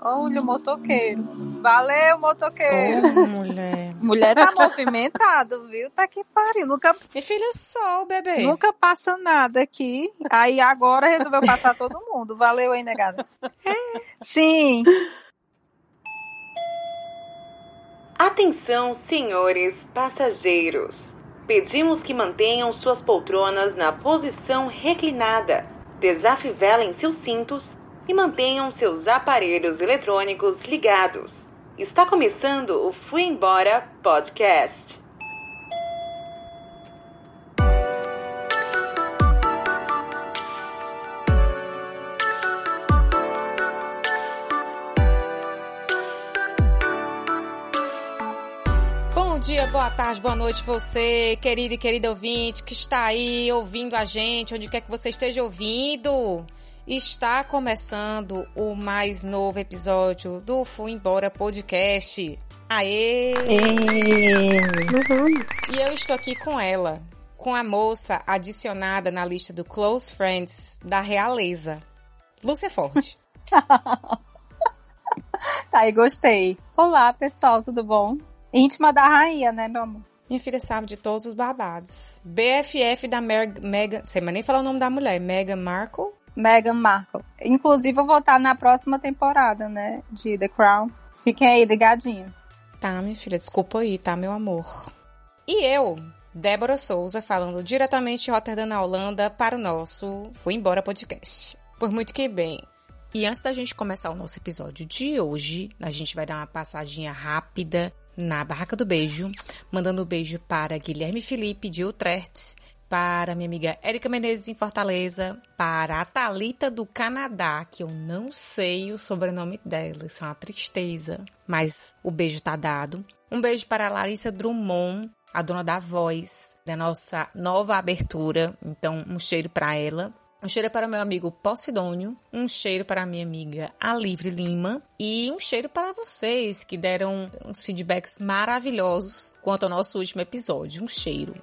Olha o motoqueiro. Valeu, motoqueiro. Oh, mulher. Mulher tá movimentado, viu? Tá que pariu. Nunca, Minha filha, só o bebê. nunca passa nada aqui. Aí agora resolveu passar todo mundo. Valeu aí, negada. Sim. Atenção, senhores passageiros. Pedimos que mantenham suas poltronas na posição reclinada, desafivelem seus cintos e mantenham seus aparelhos eletrônicos ligados. Está começando o Fui Embora Podcast. Bom dia, boa tarde, boa noite você, querido e querida ouvinte que está aí ouvindo a gente, onde quer que você esteja ouvindo. Está começando o mais novo episódio do Fui Embora Podcast. Aê! E eu estou aqui com ela, com a moça adicionada na lista do Close Friends da Realeza, Lúcia Forte. Aí, gostei. Olá, pessoal, tudo bom? Íntima da rainha, né, meu amor? Minha filha sabe de todos os babados. BFF da Meg Megan, sei mas nem falar o nome da mulher, Meghan Markle. Meghan Markle. Inclusive, eu vou estar na próxima temporada, né, de The Crown. Fiquem aí ligadinhos. Tá, minha filha, desculpa aí, tá, meu amor. E eu, Débora Souza, falando diretamente de Rotterdam, na Holanda, para o nosso Fui Embora podcast. Por muito que bem. E antes da gente começar o nosso episódio de hoje, a gente vai dar uma passadinha rápida na Barraca do Beijo, mandando um beijo para Guilherme Felipe de Utrecht, para minha amiga Érica Menezes em Fortaleza, para a Thalita do Canadá, que eu não sei o sobrenome dela, isso é uma tristeza, mas o beijo tá dado. Um beijo para a Larissa Drummond, a dona da voz da nossa nova abertura, então um cheiro para ela. Um cheiro para o meu amigo Posidônio, um cheiro para a minha amiga Alivre Lima e um cheiro para vocês que deram uns feedbacks maravilhosos quanto ao nosso último episódio. Um cheiro.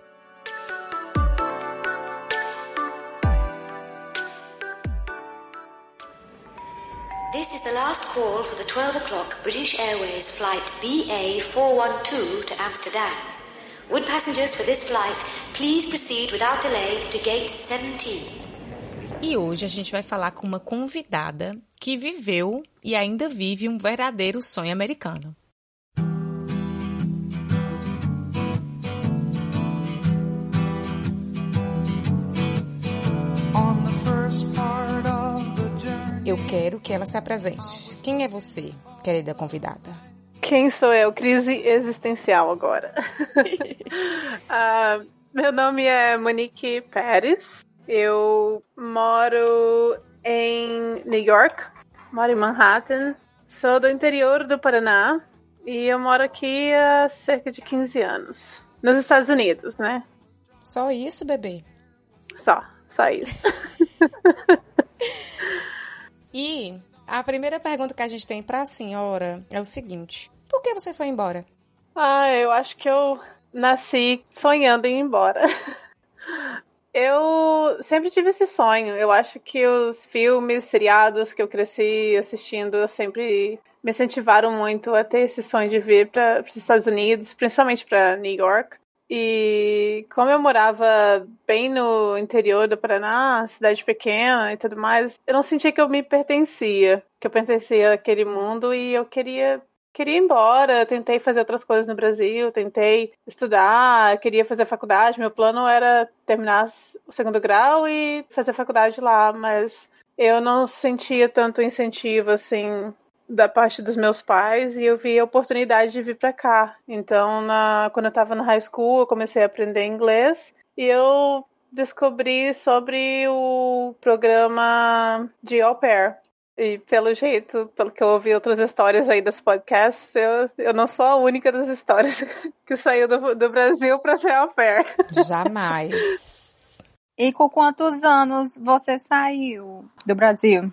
This is the last call for the 12 o'clock British Airways flight BA412 to Amsterdam. Would passengers for this flight please proceed without delay to gate 17? E hoje a gente vai falar com uma convidada que viveu e ainda vive um verdadeiro sonho americano. Eu quero que ela se apresente. Quem é você, querida convidada? Quem sou eu? Crise existencial agora. Ah, meu nome é Monique Pérez. Eu moro em New York, moro em Manhattan. Sou do interior do Paraná e eu moro aqui há cerca de 15 anos. Nos Estados Unidos, né? Só isso, bebê? Só, só isso. E a primeira pergunta que a gente tem para a senhora é o seguinte: por que você foi embora? Ah, eu acho que eu nasci sonhando em ir embora. Eu sempre tive esse sonho. Eu acho que os filmes, seriados que eu cresci assistindo sempre me incentivaram muito a ter esse sonho de vir para os Estados Unidos, principalmente para New York. E como eu morava bem no interior do Paraná, cidade pequena e tudo mais, eu não sentia que eu me pertencia, que eu pertencia àquele mundo e eu queria queria ir embora, eu tentei fazer outras coisas no Brasil, tentei estudar, queria fazer faculdade, meu plano era terminar o segundo grau e fazer faculdade lá, mas eu não sentia tanto incentivo assim da parte dos meus pais e eu vi a oportunidade de vir para cá. Então, na, quando eu estava no high school, eu comecei a aprender inglês e eu descobri sobre o programa de au pair. E pelo jeito, pelo que eu ouvi outras histórias aí dos podcasts, eu, eu não sou a única das histórias que saiu do, do Brasil para ser au pair. Jamais. E com quantos anos você saiu do Brasil?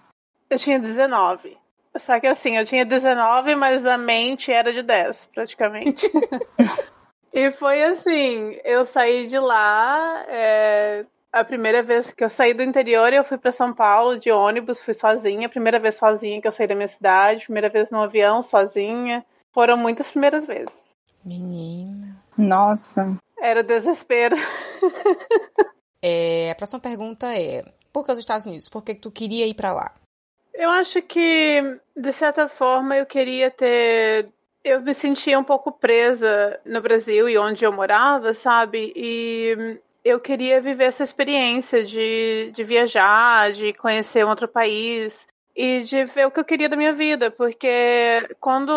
Eu tinha 19. Só que assim, eu tinha 19, mas a mente era de 10, praticamente. e foi assim, eu saí de lá, é, A primeira vez que eu saí do interior, eu fui para São Paulo de ônibus, fui sozinha. Primeira vez sozinha que eu saí da minha cidade. Primeira vez no avião, sozinha. Foram muitas primeiras vezes. Menina. Nossa. Era desespero. É, a próxima pergunta é: por que os Estados Unidos? Por que tu queria ir para lá? Eu acho que, de certa forma, eu queria ter. Eu me sentia um pouco presa no Brasil e onde eu morava, sabe? E eu queria viver essa experiência de, de viajar, de conhecer um outro país e de ver o que eu queria da minha vida, porque quando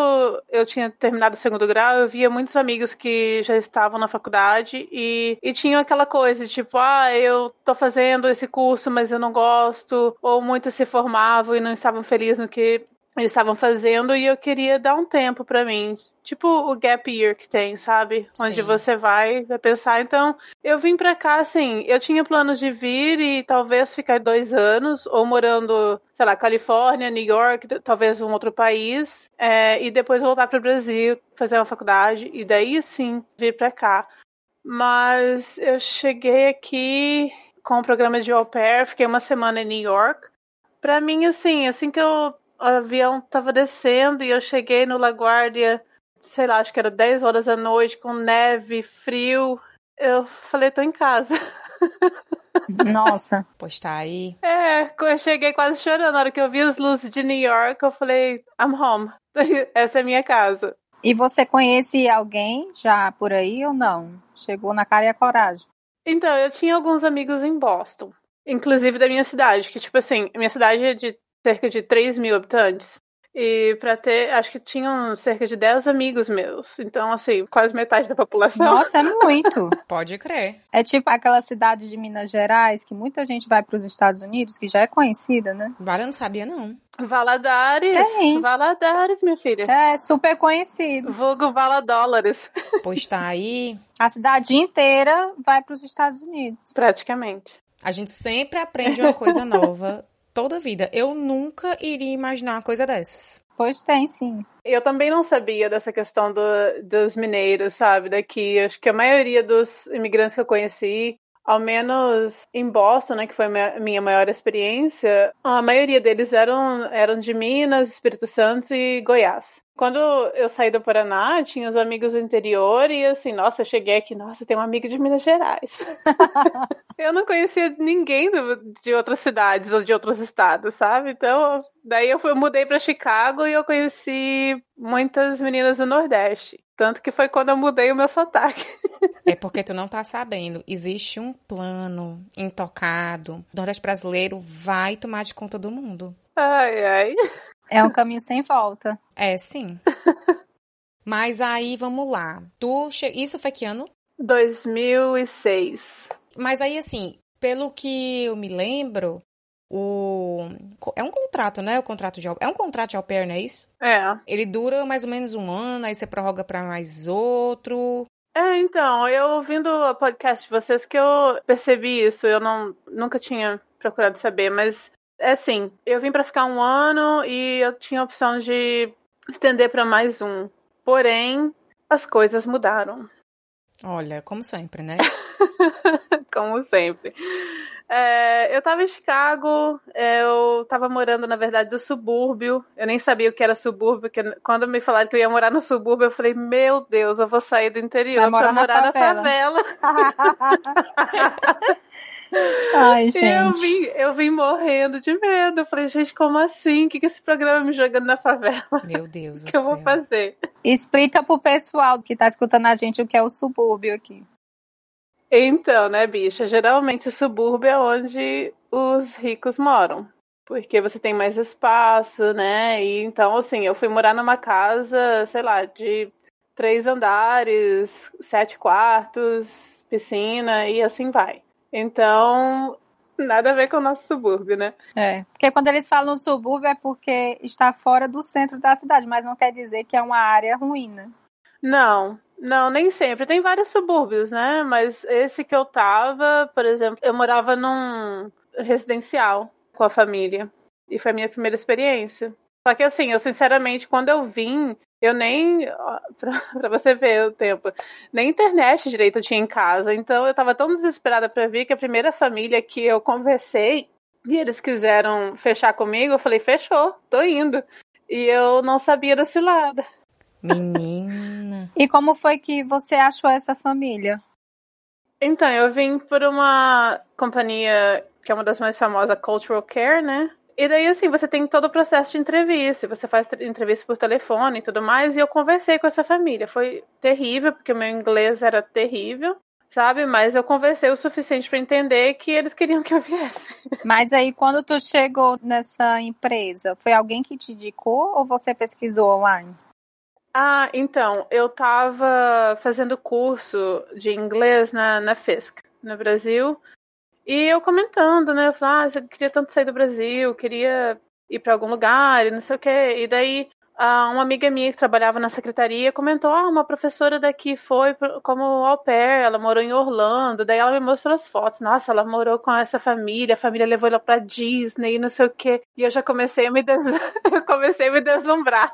eu tinha terminado o segundo grau, eu via muitos amigos que já estavam na faculdade e, e tinham aquela coisa, tipo, ah, eu tô fazendo esse curso, mas eu não gosto, ou muitos se formavam e não estavam felizes no que eles estavam fazendo e eu queria dar um tempo para mim. Tipo o gap year que tem, sabe? Sim. Onde você vai, vai pensar. Então, eu vim pra cá, assim, eu tinha planos de vir e talvez ficar dois anos, ou morando, sei lá, Califórnia, New York, talvez um outro país, é, e depois voltar pro Brasil, fazer uma faculdade, e daí sim vir pra cá. Mas eu cheguei aqui com o programa de au pair, fiquei uma semana em New York. Pra mim, assim, assim que eu o avião tava descendo e eu cheguei no LaGuardia, sei lá, acho que era 10 horas da noite, com neve, frio. Eu falei, tô em casa. Nossa. Pois tá aí. É, eu cheguei quase chorando. Na hora que eu vi as luzes de New York, eu falei, I'm home. Essa é minha casa. E você conhece alguém já por aí ou não? Chegou na cara e a coragem. Então, eu tinha alguns amigos em Boston. Inclusive da minha cidade, que, tipo assim, minha cidade é de cerca de 3 mil habitantes. E para ter, acho que tinham cerca de 10 amigos meus. Então, assim, quase metade da população. Nossa, é muito. Pode crer. É tipo aquela cidade de Minas Gerais que muita gente vai para os Estados Unidos, que já é conhecida, né? Vale, eu não sabia, não. Valadares. Tem. Valadares, minha filha. É super conhecido. Vulgo Valadólares. Pois tá aí. A cidade inteira vai para os Estados Unidos. Praticamente. A gente sempre aprende uma coisa nova toda a vida. Eu nunca iria imaginar uma coisa dessas. Pois tem, sim. Eu também não sabia dessa questão do, dos mineiros, sabe? Daqui. Acho que a maioria dos imigrantes que eu conheci, ao menos em Boston, né, que foi a minha maior experiência, a maioria deles eram, eram de Minas, Espírito Santo e Goiás. Quando eu saí do Paraná, tinha os amigos do interior e assim, nossa, eu cheguei aqui, nossa, tem um amigo de Minas Gerais. eu não conhecia ninguém do, de outras cidades ou de outros estados, sabe? Então, daí eu, fui, eu mudei para Chicago e eu conheci muitas meninas do Nordeste. Tanto que foi quando eu mudei o meu sotaque. É porque tu não tá sabendo. Existe um plano intocado. O Nordeste brasileiro vai tomar de conta do mundo. Ai, ai. É um caminho sem volta. É, sim. Mas aí, vamos lá. Tu che... Isso foi que ano? 2006. Mas aí, assim, pelo que eu me lembro, o... É um contrato, né? O contrato de... É um contrato de au pair, não é isso? É. Ele dura mais ou menos um ano, aí você prorroga pra mais outro. É, então, eu ouvindo o podcast de vocês que eu percebi isso, eu não nunca tinha procurado saber, mas é assim, eu vim para ficar um ano e eu tinha a opção de estender para mais um. Porém, as coisas mudaram. Olha, como sempre, né? como sempre. É, eu tava em Chicago, eu tava morando, na verdade, do subúrbio. Eu nem sabia o que era subúrbio, porque quando me falaram que eu ia morar no subúrbio, eu falei, meu Deus, eu vou sair do interior Vai morar pra morar na na favela. Ai, Eu gente. vim, eu vim morrendo de medo. Eu falei, gente, como assim? O que, que esse programa me jogando na favela? Meu Deus do que eu céu. vou fazer? Explica pro pessoal que tá escutando a gente o que é o subúrbio aqui. Então, né, bicha? Geralmente o subúrbio é onde os ricos moram. Porque você tem mais espaço, né? E então, assim, eu fui morar numa casa, sei lá, de três andares, sete quartos, piscina e assim vai. Então, nada a ver com o nosso subúrbio, né? É. Porque quando eles falam subúrbio é porque está fora do centro da cidade, mas não quer dizer que é uma área ruim, né? Não, não, nem sempre. Tem vários subúrbios, né? Mas esse que eu tava, por exemplo, eu morava num residencial com a família. E foi a minha primeira experiência. Só que assim, eu sinceramente, quando eu vim, Eu nem, para você ver o tempo, nem internet direito eu tinha em casa. Então eu tava tão desesperada para vir que a primeira família que eu conversei e eles quiseram fechar comigo, eu falei, fechou, tô indo. E eu não sabia da cilada. Menina. e como foi que você achou essa família? Então, eu vim por uma companhia que é uma das mais famosas, Cultural Care, né? E daí, assim, você tem todo o processo de entrevista, você faz entrevista por telefone e tudo mais, e eu conversei com essa família. Foi terrível, porque o meu inglês era terrível, sabe? Mas eu conversei o suficiente para entender que eles queriam que eu viesse. Mas aí, quando tu chegou nessa empresa, foi alguém que te indicou ou você pesquisou online? Ah, então, eu tava fazendo curso de inglês na, na FISC, no Brasil, e eu comentando, né? Eu falei, ah, eu queria tanto sair do Brasil, queria ir para algum lugar e não sei o quê. E daí uma amiga minha que trabalhava na secretaria comentou: ah, uma professora daqui foi como au pair, ela morou em Orlando. Daí ela me mostrou as fotos. Nossa, ela morou com essa família, a família levou ela pra Disney não sei o quê. E eu já comecei a me, des... comecei a me deslumbrar.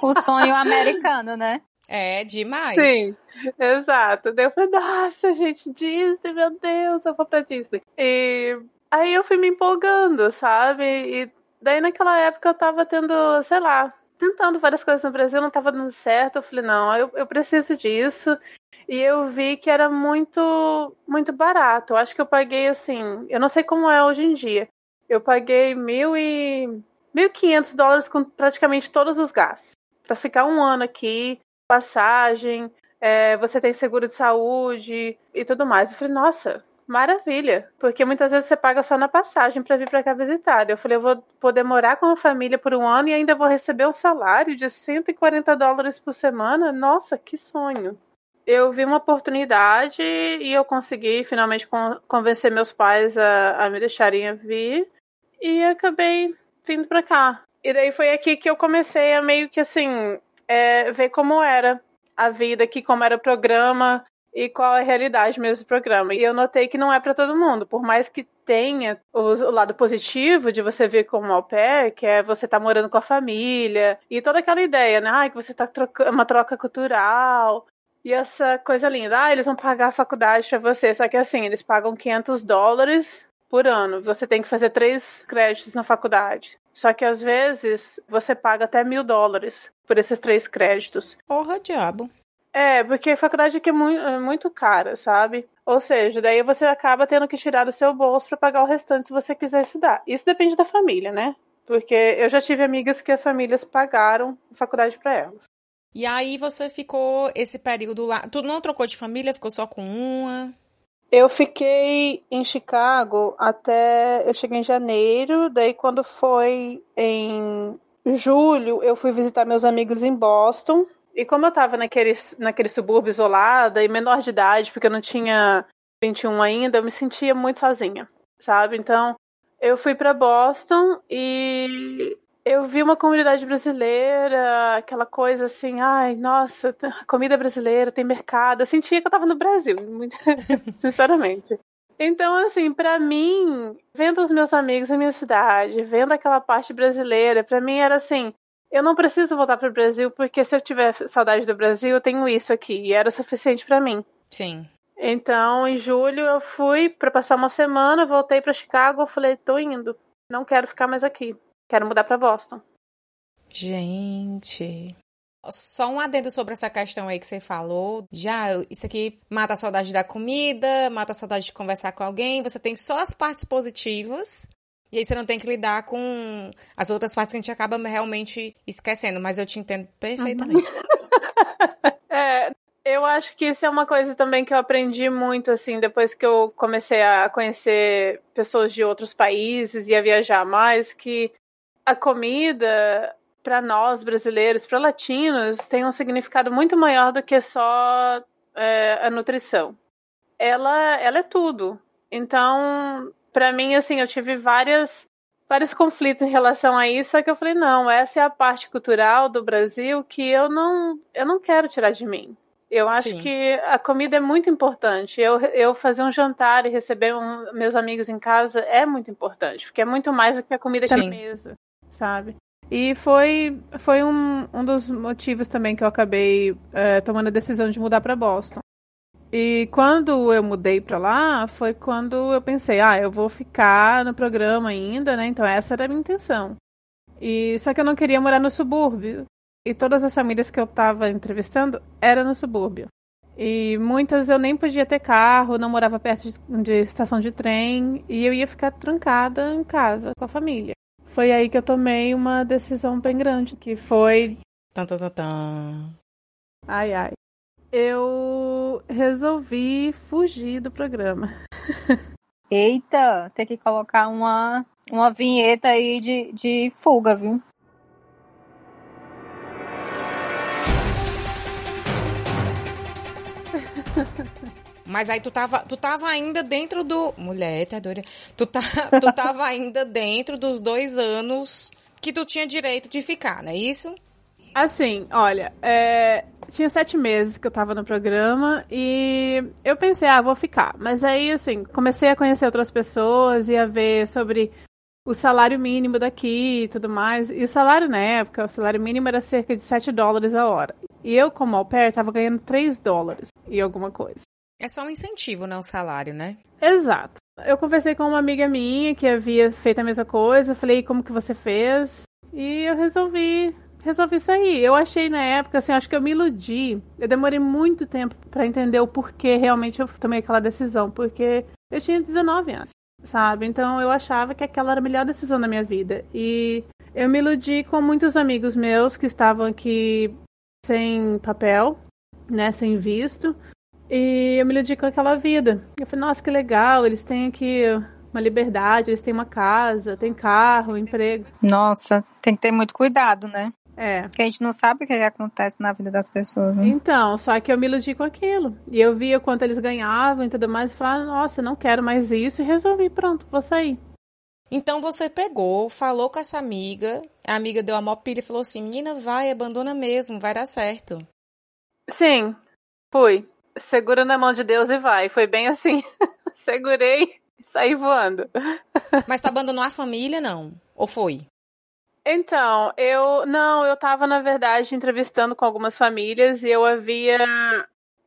O sonho americano, né? É, demais. Sim, exato. Daí eu falei, nossa, gente, Disney, meu Deus, eu vou pra Disney. E aí eu fui me empolgando, sabe? E daí naquela época eu tava tendo, sei lá, tentando várias coisas no Brasil, não tava dando certo. Eu falei, não, eu, eu preciso disso. E eu vi que era muito, muito barato. Eu acho que eu paguei assim, eu não sei como é hoje em dia. Eu paguei mil e 1.500 dólares com praticamente todos os gastos. Para ficar um ano aqui, passagem, é, você tem seguro de saúde e tudo mais. Eu falei, nossa, maravilha, porque muitas vezes você paga só na passagem para vir para cá visitar. Eu falei, eu vou poder morar com a família por um ano e ainda vou receber um salário de 140 dólares por semana. Nossa, que sonho! Eu vi uma oportunidade e eu consegui finalmente convencer meus pais a, a me deixarem vir e acabei vindo para cá. E daí foi aqui que eu comecei a meio que assim é, ver como era a vida aqui, como era o programa e qual é a realidade mesmo do programa. E eu notei que não é para todo mundo, por mais que tenha o, lado positivo de você ver como au pair, que é você tá morando com a família, e toda aquela ideia, né? Que você tá trocando uma troca cultural. E essa coisa linda, ah, eles vão pagar a faculdade para você, só que assim, eles pagam 500 dólares por ano. Você tem que fazer três créditos na faculdade. Só que às vezes você paga até mil dólares por esses três créditos. Porra, diabo. É, porque a faculdade aqui é muito, é muito cara, sabe? Ou seja, daí você acaba tendo que tirar do seu bolso para pagar o restante se você quiser estudar. Isso depende da família, né? Porque eu já tive amigas que as famílias pagaram a faculdade para elas. E aí você ficou esse período lá. Tu não trocou de família, ficou só com uma? Eu fiquei em Chicago até. Eu cheguei em janeiro, daí quando foi em julho, eu fui visitar meus amigos em Boston. E como eu tava naquele, naquele subúrbio isolada e menor de idade, porque eu não tinha 21 ainda, eu me sentia muito sozinha, sabe? Então, eu fui para Boston e eu vi uma comunidade brasileira, aquela coisa assim, ai, nossa, comida brasileira, tem mercado. Eu sentia que eu tava no Brasil, sinceramente. Então, assim, para mim, vendo os meus amigos na minha cidade, vendo aquela parte brasileira, para mim era assim, eu não preciso voltar para o Brasil porque se eu tiver saudade do Brasil, eu tenho isso aqui e era o suficiente para mim. Sim. Então, em julho eu fui para passar uma semana, voltei para Chicago, falei, tô indo, não quero ficar mais aqui. Quero mudar para Boston. Gente. Só um adendo sobre essa questão aí que você falou. Já, isso aqui mata a saudade da comida, mata a saudade de conversar com alguém. Você tem só as partes positivas. E aí você não tem que lidar com as outras partes que a gente acaba realmente esquecendo. Mas eu te entendo perfeitamente. é, eu acho que isso é uma coisa também que eu aprendi muito, assim, depois que eu comecei a conhecer pessoas de outros países e a viajar mais, que a comida para nós brasileiros, para latinos, tem um significado muito maior do que só é, a nutrição. Ela, ela é tudo. Então, para mim, assim, eu tive várias vários conflitos em relação a isso, só que eu falei, não, essa é a parte cultural do Brasil que eu não, eu não quero tirar de mim. Eu acho Sim. que a comida é muito importante. Eu, eu fazer um jantar e receber um, meus amigos em casa é muito importante, porque é muito mais do que a comida Sim. na mesa sabe? E foi, foi um, um dos motivos também que eu acabei é, tomando a decisão de mudar para Boston. E quando eu mudei para lá, foi quando eu pensei, ah, eu vou ficar no programa ainda, né? Então essa era a minha intenção. E só que eu não queria morar no subúrbio. E todas as famílias que eu estava entrevistando eram no subúrbio. E muitas eu nem podia ter carro, não morava perto de, de estação de trem, e eu ia ficar trancada em casa com a família. Foi aí que eu tomei uma decisão bem grande, que foi. Tan, tan, tan, tan. Ai, ai. Eu resolvi fugir do programa. Eita, tem que colocar uma, uma vinheta aí de, de fuga, viu? Mas aí tu tava, tu tava ainda dentro do. Mulher, tá doida. Tu, tá, tu tava ainda dentro dos dois anos que tu tinha direito de ficar, não é isso? Assim, olha, é, tinha sete meses que eu tava no programa e eu pensei, ah, vou ficar. Mas aí, assim, comecei a conhecer outras pessoas e a ver sobre o salário mínimo daqui e tudo mais. E o salário na época, o salário mínimo era cerca de 7 dólares a hora. E eu, como au pair, tava ganhando 3 dólares e alguma coisa. É só um incentivo, não o salário, né? Exato. Eu conversei com uma amiga minha que havia feito a mesma coisa. Falei, como que você fez? E eu resolvi resolvi sair. Eu achei na época, assim, acho que eu me iludi. Eu demorei muito tempo para entender o porquê realmente eu tomei aquela decisão, porque eu tinha 19 anos, sabe? Então eu achava que aquela era a melhor decisão da minha vida. E eu me iludi com muitos amigos meus que estavam aqui sem papel, né, sem visto. E eu me iludi com aquela vida. Eu falei, nossa, que legal, eles têm aqui uma liberdade, eles têm uma casa, têm carro, emprego. Nossa, tem que ter muito cuidado, né? É. Porque a gente não sabe o que acontece na vida das pessoas. Né? Então, só que eu me iludi com aquilo. E eu via quanto eles ganhavam e tudo mais, e falava, nossa, eu não quero mais isso, e resolvi, pronto, vou sair. Então você pegou, falou com essa amiga, a amiga deu a mó pilha e falou assim: menina, vai, abandona mesmo, vai dar certo. Sim, fui. Segura na mão de Deus e vai. Foi bem assim. Segurei e saí voando. Mas tu abandonou a família, não? Ou foi? Então, eu. Não, eu tava, na verdade, entrevistando com algumas famílias e eu havia.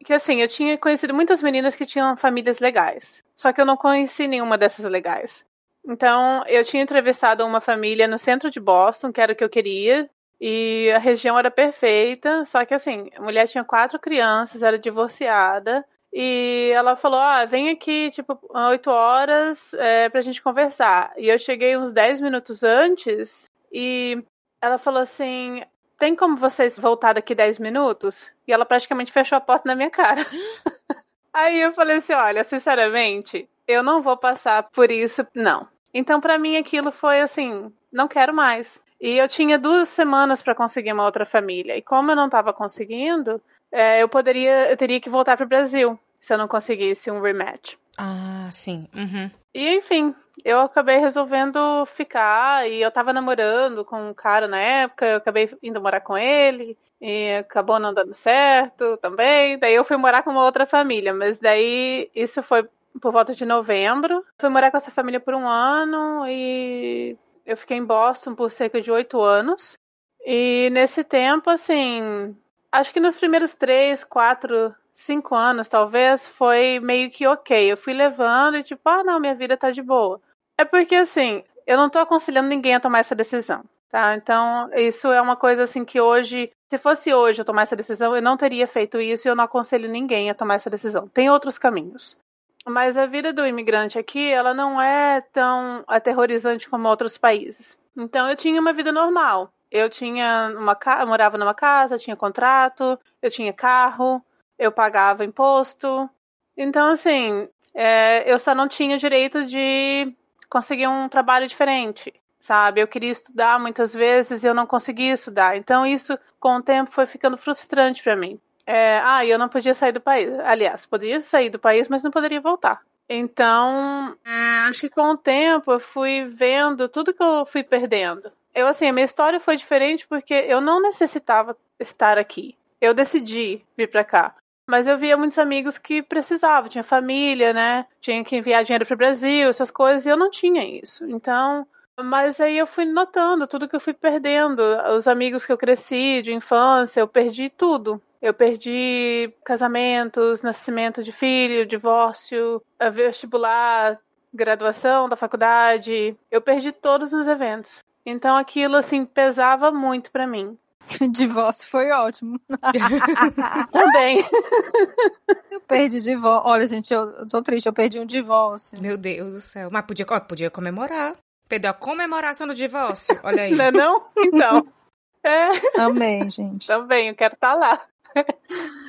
Que assim, eu tinha conhecido muitas meninas que tinham famílias legais. Só que eu não conheci nenhuma dessas legais. Então, eu tinha entrevistado uma família no centro de Boston, que era o que eu queria, e a região era perfeita, só que assim, a mulher tinha quatro crianças, era divorciada, e ela falou: Ah, vem aqui, tipo, oito horas é, pra gente conversar. E eu cheguei uns dez minutos antes e ela falou assim: Tem como vocês voltar daqui 10 minutos? E ela praticamente fechou a porta na minha cara. Aí eu falei assim: Olha, sinceramente, eu não vou passar por isso, não. Então, para mim, aquilo foi assim: Não quero mais. E eu tinha duas semanas para conseguir uma outra família. E como eu não estava conseguindo, é, eu poderia, eu teria que voltar para o Brasil se eu não conseguisse um rematch. Ah, sim. Uhum. E enfim, eu acabei resolvendo ficar e eu tava namorando com um cara na época, eu acabei indo morar com ele e acabou não dando certo também. Daí eu fui morar com uma outra família, mas daí isso foi por volta de novembro. Fui morar com essa família por um ano e eu fiquei em Boston por cerca de oito anos. E nesse tempo, assim, acho que nos primeiros três, quatro cinco anos, talvez, foi meio que ok. Eu fui levando e tipo, ah, não, minha vida tá de boa. É porque, assim, eu não tô aconselhando ninguém a tomar essa decisão, tá? Então, isso é uma coisa, assim, que hoje, se fosse hoje eu tomar essa decisão, eu não teria feito isso e eu não aconselho ninguém a tomar essa decisão. Tem outros caminhos. Mas a vida do imigrante aqui, ela não é tão aterrorizante como outros países. Então, eu tinha uma vida normal. Eu tinha uma casa, morava numa casa, tinha contrato, eu tinha carro, eu pagava imposto. Então, assim, é, eu só não tinha direito de conseguir um trabalho diferente, sabe? Eu queria estudar muitas vezes e eu não conseguia estudar. Então, isso, com o tempo, foi ficando frustrante para mim. É, ah, eu não podia sair do país. Aliás, poderia sair do país, mas não poderia voltar. Então, é, acho que com o tempo eu fui vendo tudo que eu fui perdendo. Eu, assim, a minha história foi diferente porque eu não necessitava estar aqui. Eu decidi vir para cá. Mas eu via muitos amigos que precisavam, tinha família, né? Tinha que enviar dinheiro para o Brasil, essas coisas, e eu não tinha isso. Então, Mas aí eu fui notando tudo que eu fui perdendo, os amigos que eu cresci de infância, eu perdi tudo. Eu perdi casamentos, nascimento de filho, divórcio, vestibular, graduação da faculdade. Eu perdi todos os eventos. Então aquilo assim pesava muito para mim. Divórcio foi ótimo. Também. Eu perdi divórcio. Olha, gente, eu, eu tô triste, eu perdi um divórcio. Meu Deus do céu. Mas podia, podia comemorar. Perdeu a comemoração do divórcio. Olha aí. Não é não? Então. É. Amém, gente. Também, eu quero estar tá lá.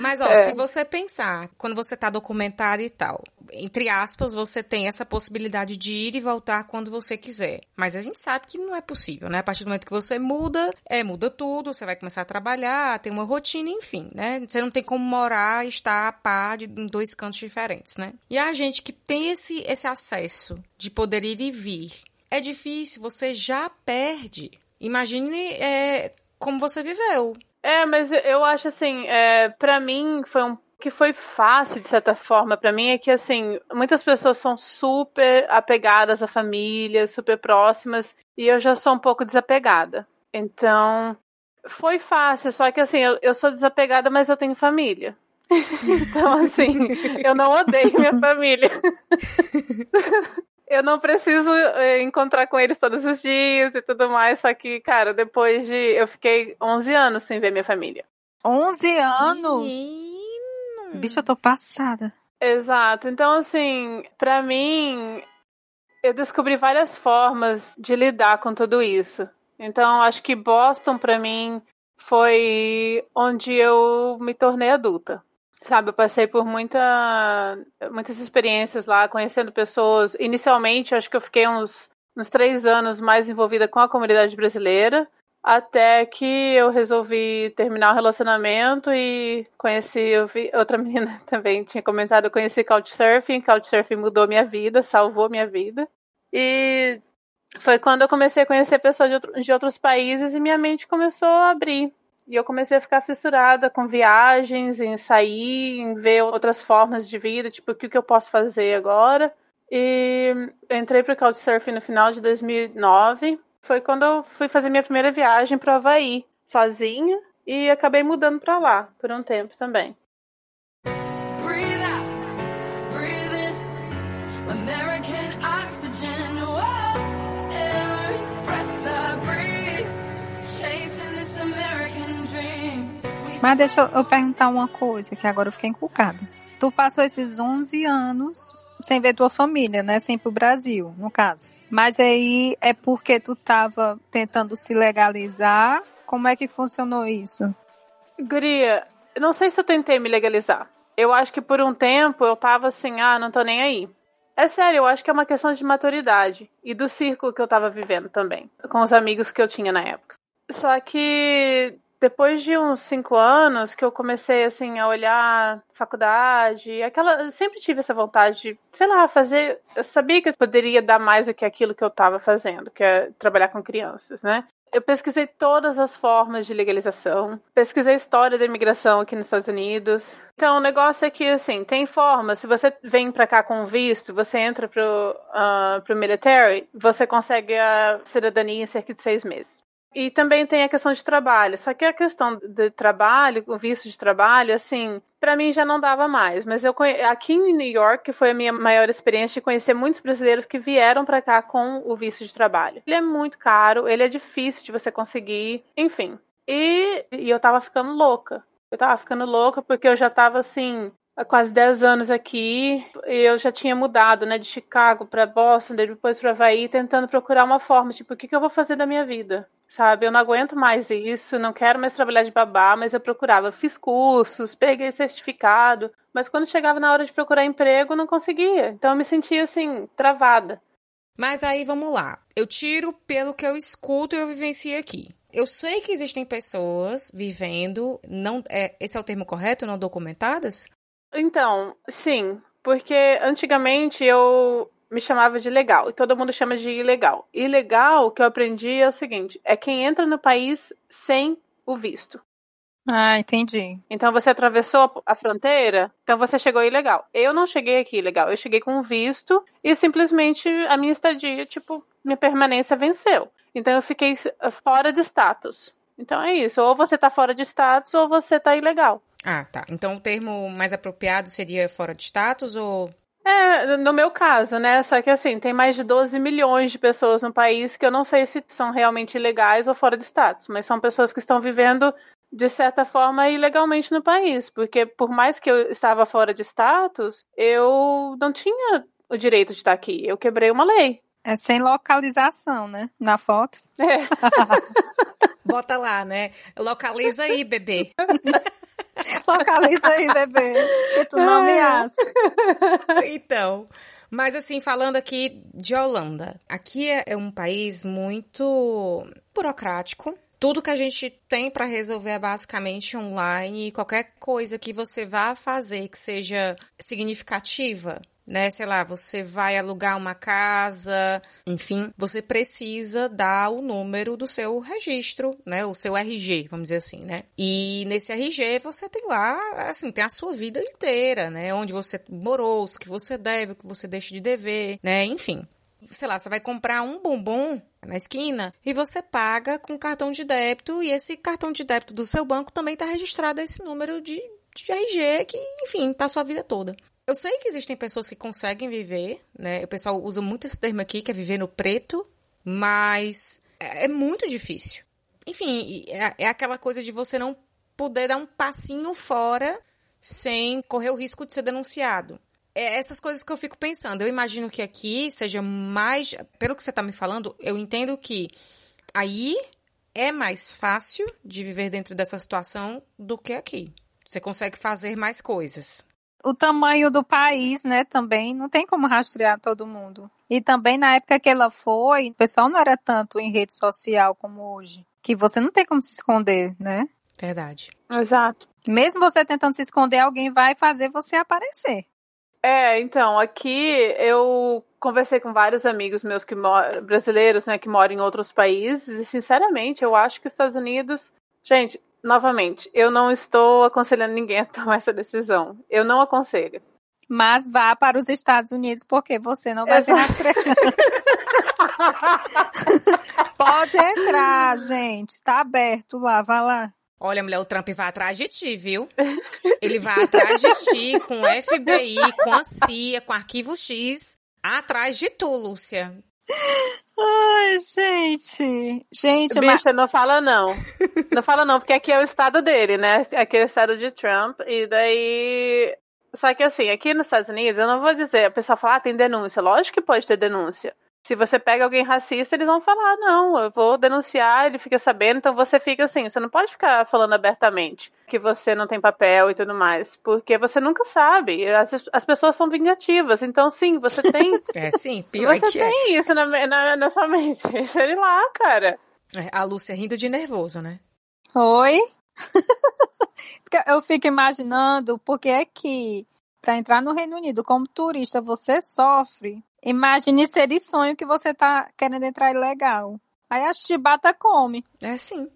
Mas, ó, é. se você pensar, quando você tá documentado e tal, entre aspas, você tem essa possibilidade de ir e voltar quando você quiser. Mas a gente sabe que não é possível, né? A partir do momento que você muda, é, muda tudo, você vai começar a trabalhar, tem uma rotina, enfim, né? Você não tem como morar e estar a par de, em dois cantos diferentes, né? E a gente que tem esse, esse acesso de poder ir e vir, é difícil, você já perde. Imagine é, como você viveu. É, mas eu acho assim, é, para mim foi um que foi fácil de certa forma para mim é que assim muitas pessoas são super apegadas à família, super próximas e eu já sou um pouco desapegada. Então foi fácil, só que assim eu, eu sou desapegada, mas eu tenho família. então assim eu não odeio minha família. eu não preciso eh, encontrar com eles todos os dias e tudo mais, só que, cara, depois de. Eu fiquei 11 anos sem ver minha família. 11 anos? Menino. Bicho, eu tô passada. Exato. Então, assim, para mim, eu descobri várias formas de lidar com tudo isso. Então, acho que Boston, para mim, foi onde eu me tornei adulta. Sabe, eu passei por muita, muitas experiências lá, conhecendo pessoas. Inicialmente, acho que eu fiquei uns, uns três anos mais envolvida com a comunidade brasileira, até que eu resolvi terminar o relacionamento e conheci, eu vi, outra menina também tinha comentado, eu conheci Couchsurfing, Couchsurfing mudou minha vida, salvou minha vida. E foi quando eu comecei a conhecer pessoas de, outro, de outros países e minha mente começou a abrir. E eu comecei a ficar fissurada com viagens, em sair, em ver outras formas de vida, tipo, o que, que eu posso fazer agora. E entrei para o Couchsurfing no final de 2009. Foi quando eu fui fazer minha primeira viagem para o Havaí, sozinha, e acabei mudando para lá por um tempo também. Mas deixa eu perguntar uma coisa, que agora eu fiquei encucada. Tu passou esses 11 anos sem ver tua família, né? Sem ir pro Brasil, no caso. Mas aí é porque tu tava tentando se legalizar? Como é que funcionou isso? Guria, não sei se eu tentei me legalizar. Eu acho que por um tempo eu tava assim, ah, não tô nem aí. É sério, eu acho que é uma questão de maturidade e do círculo que eu tava vivendo também, com os amigos que eu tinha na época. Só que depois de uns cinco anos que eu comecei assim a olhar faculdade, aquela, sempre tive essa vontade de, sei lá, fazer. Eu sabia que eu poderia dar mais do que aquilo que eu estava fazendo, que é trabalhar com crianças, né? Eu pesquisei todas as formas de legalização, pesquisei a história da imigração aqui nos Estados Unidos. Então, o negócio é que, assim, tem forma. Se você vem para cá com visto, você entra pro, uh, pro military, você consegue a cidadania em cerca de seis meses. E também tem a questão de trabalho. Só que a questão de trabalho, o visto de trabalho, assim, para mim já não dava mais. Mas eu aqui em New York que foi a minha maior experiência de conhecer muitos brasileiros que vieram para cá com o visto de trabalho. Ele é muito caro, ele é difícil de você conseguir, enfim. E, e eu tava ficando louca. Eu tava ficando louca porque eu já tava assim, há quase 10 anos aqui. Eu já tinha mudado, né, de Chicago para Boston, depois para Havaí, tentando procurar uma forma, tipo, o que, que eu vou fazer da minha vida? Sabe, eu não aguento mais isso, não quero mais trabalhar de babá, mas eu procurava, fiz cursos, peguei certificado, mas quando chegava na hora de procurar emprego, não conseguia. Então eu me sentia assim, travada. Mas aí vamos lá. Eu tiro pelo que eu escuto e eu vivencio aqui. Eu sei que existem pessoas vivendo, não é, esse é o termo correto, não documentadas? Então, sim, porque antigamente eu me chamava de legal e todo mundo chama de ilegal. Ilegal, que eu aprendi é o seguinte: é quem entra no país sem o visto. Ah, entendi. Então você atravessou a fronteira, então você chegou ilegal. Eu não cheguei aqui ilegal, eu cheguei com visto e simplesmente a minha estadia, tipo, minha permanência venceu. Então eu fiquei fora de status. Então é isso, ou você tá fora de status ou você tá ilegal. Ah, tá. Então o termo mais apropriado seria fora de status ou é, no meu caso, né? Só que assim, tem mais de 12 milhões de pessoas no país que eu não sei se são realmente ilegais ou fora de status, mas são pessoas que estão vivendo de certa forma ilegalmente no país, porque por mais que eu estava fora de status, eu não tinha o direito de estar aqui. Eu quebrei uma lei. É sem localização, né? Na foto. É. Bota lá, né? Localiza aí, bebê. Localiza aí, bebê. Que tu não me acha. Então, mas assim, falando aqui de Holanda. Aqui é, é um país muito burocrático. Tudo que a gente tem para resolver é basicamente online e qualquer coisa que você vá fazer que seja significativa né? Sei lá, você vai alugar uma casa, enfim, você precisa dar o número do seu registro, né? O seu RG, vamos dizer assim, né? E nesse RG você tem lá, assim, tem a sua vida inteira, né? Onde você morou, o que você deve, o que você deixa de dever, né? Enfim. Sei lá, você vai comprar um bombom na esquina e você paga com cartão de débito e esse cartão de débito do seu banco também está registrado esse número de, de RG que, enfim, tá a sua vida toda. Eu sei que existem pessoas que conseguem viver, né? O pessoal usa muito esse termo aqui, que é viver no preto, mas é, é muito difícil. Enfim, é, é aquela coisa de você não poder dar um passinho fora sem correr o risco de ser denunciado. É essas coisas que eu fico pensando. Eu imagino que aqui seja mais. Pelo que você está me falando, eu entendo que aí é mais fácil de viver dentro dessa situação do que aqui. Você consegue fazer mais coisas o tamanho do país, né, também, não tem como rastrear todo mundo. E também na época que ela foi, o pessoal não era tanto em rede social como hoje. Que você não tem como se esconder, né? Verdade. Exato. Mesmo você tentando se esconder, alguém vai fazer você aparecer. É, então, aqui eu conversei com vários amigos meus que brasileiros, né, que moram em outros países, e sinceramente, eu acho que os Estados Unidos, gente, novamente, eu não estou aconselhando ninguém a tomar essa decisão. Eu não aconselho. Mas vá para os Estados Unidos porque você não vai Exato. ser rastreado. Pode entrar, gente. Tá aberto lá, vá lá. Olha, mulher, o Trump vai atrás de ti, viu? Ele vai atrás de ti com o FBI, com a CIA, com o Arquivo X, atrás de tu, Lúcia. Ai, gente. Gente, Bicha, mas... não fala não. Não fala não, porque aqui é o estado dele, né? Aqui é o estado de Trump. E daí. Só que assim, aqui nos Estados Unidos, eu não vou dizer, a pessoa fala, ah, tem denúncia. Lógico que pode ter denúncia. Se você pega alguém racista, eles vão falar, não, eu vou denunciar, ele fica sabendo, então você fica assim, você não pode ficar falando abertamente que você não tem papel e tudo mais, porque você nunca sabe. As, as pessoas são vingativas, então sim, você tem. É sim, pior Você que tem é. isso na, na, na sua mente. Sei lá, cara. É, a Lúcia rindo de nervoso, né? Oi? eu fico imaginando, porque é que para entrar no Reino Unido como turista você sofre Imagine ser de sonho que você tá querendo entrar ilegal. Aí a chibata come. É sim.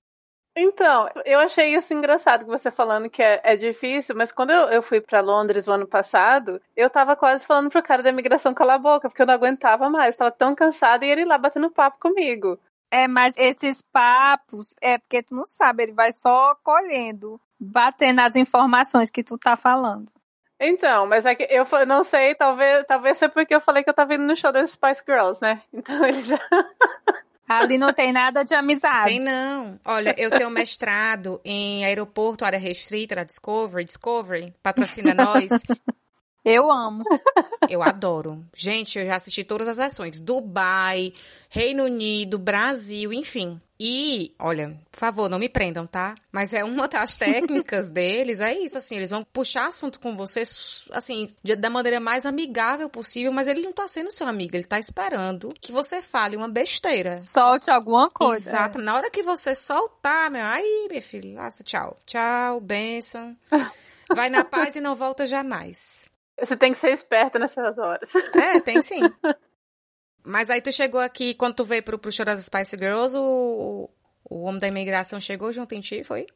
Então, eu achei isso engraçado que você falando que é, é difícil, mas quando eu, eu fui para Londres no ano passado, eu tava quase falando pro cara da imigração calar a boca, porque eu não aguentava mais, tava tão cansada e ele lá batendo papo comigo. É, mas esses papos, é porque tu não sabe, ele vai só colhendo, batendo as informações que tu tá falando. Então, mas é que eu não sei, talvez, talvez seja porque eu falei que eu tava indo no show das Spice Girls, né? Então ele já. Ali não tem nada de amizade. Tem não. Olha, eu tenho mestrado em aeroporto, área restrita, da Discovery. Discovery, patrocina nós. Eu amo. Eu adoro. Gente, eu já assisti todas as versões. Dubai, Reino Unido, Brasil, enfim. E, olha, por favor, não me prendam, tá? Mas é uma das técnicas deles, é isso, assim, eles vão puxar assunto com você, assim, da maneira mais amigável possível, mas ele não tá sendo seu amigo, ele tá esperando que você fale uma besteira. Solte alguma coisa. Exato. É. Na hora que você soltar, meu, aí, minha filha, laça, tchau. Tchau, benção. Vai na paz e não volta jamais. Você tem que ser esperta nessas horas. É, tem sim. Mas aí tu chegou aqui, quando tu veio pro, pro show das Spice Girls, o, o homem da imigração chegou junto em ti, foi?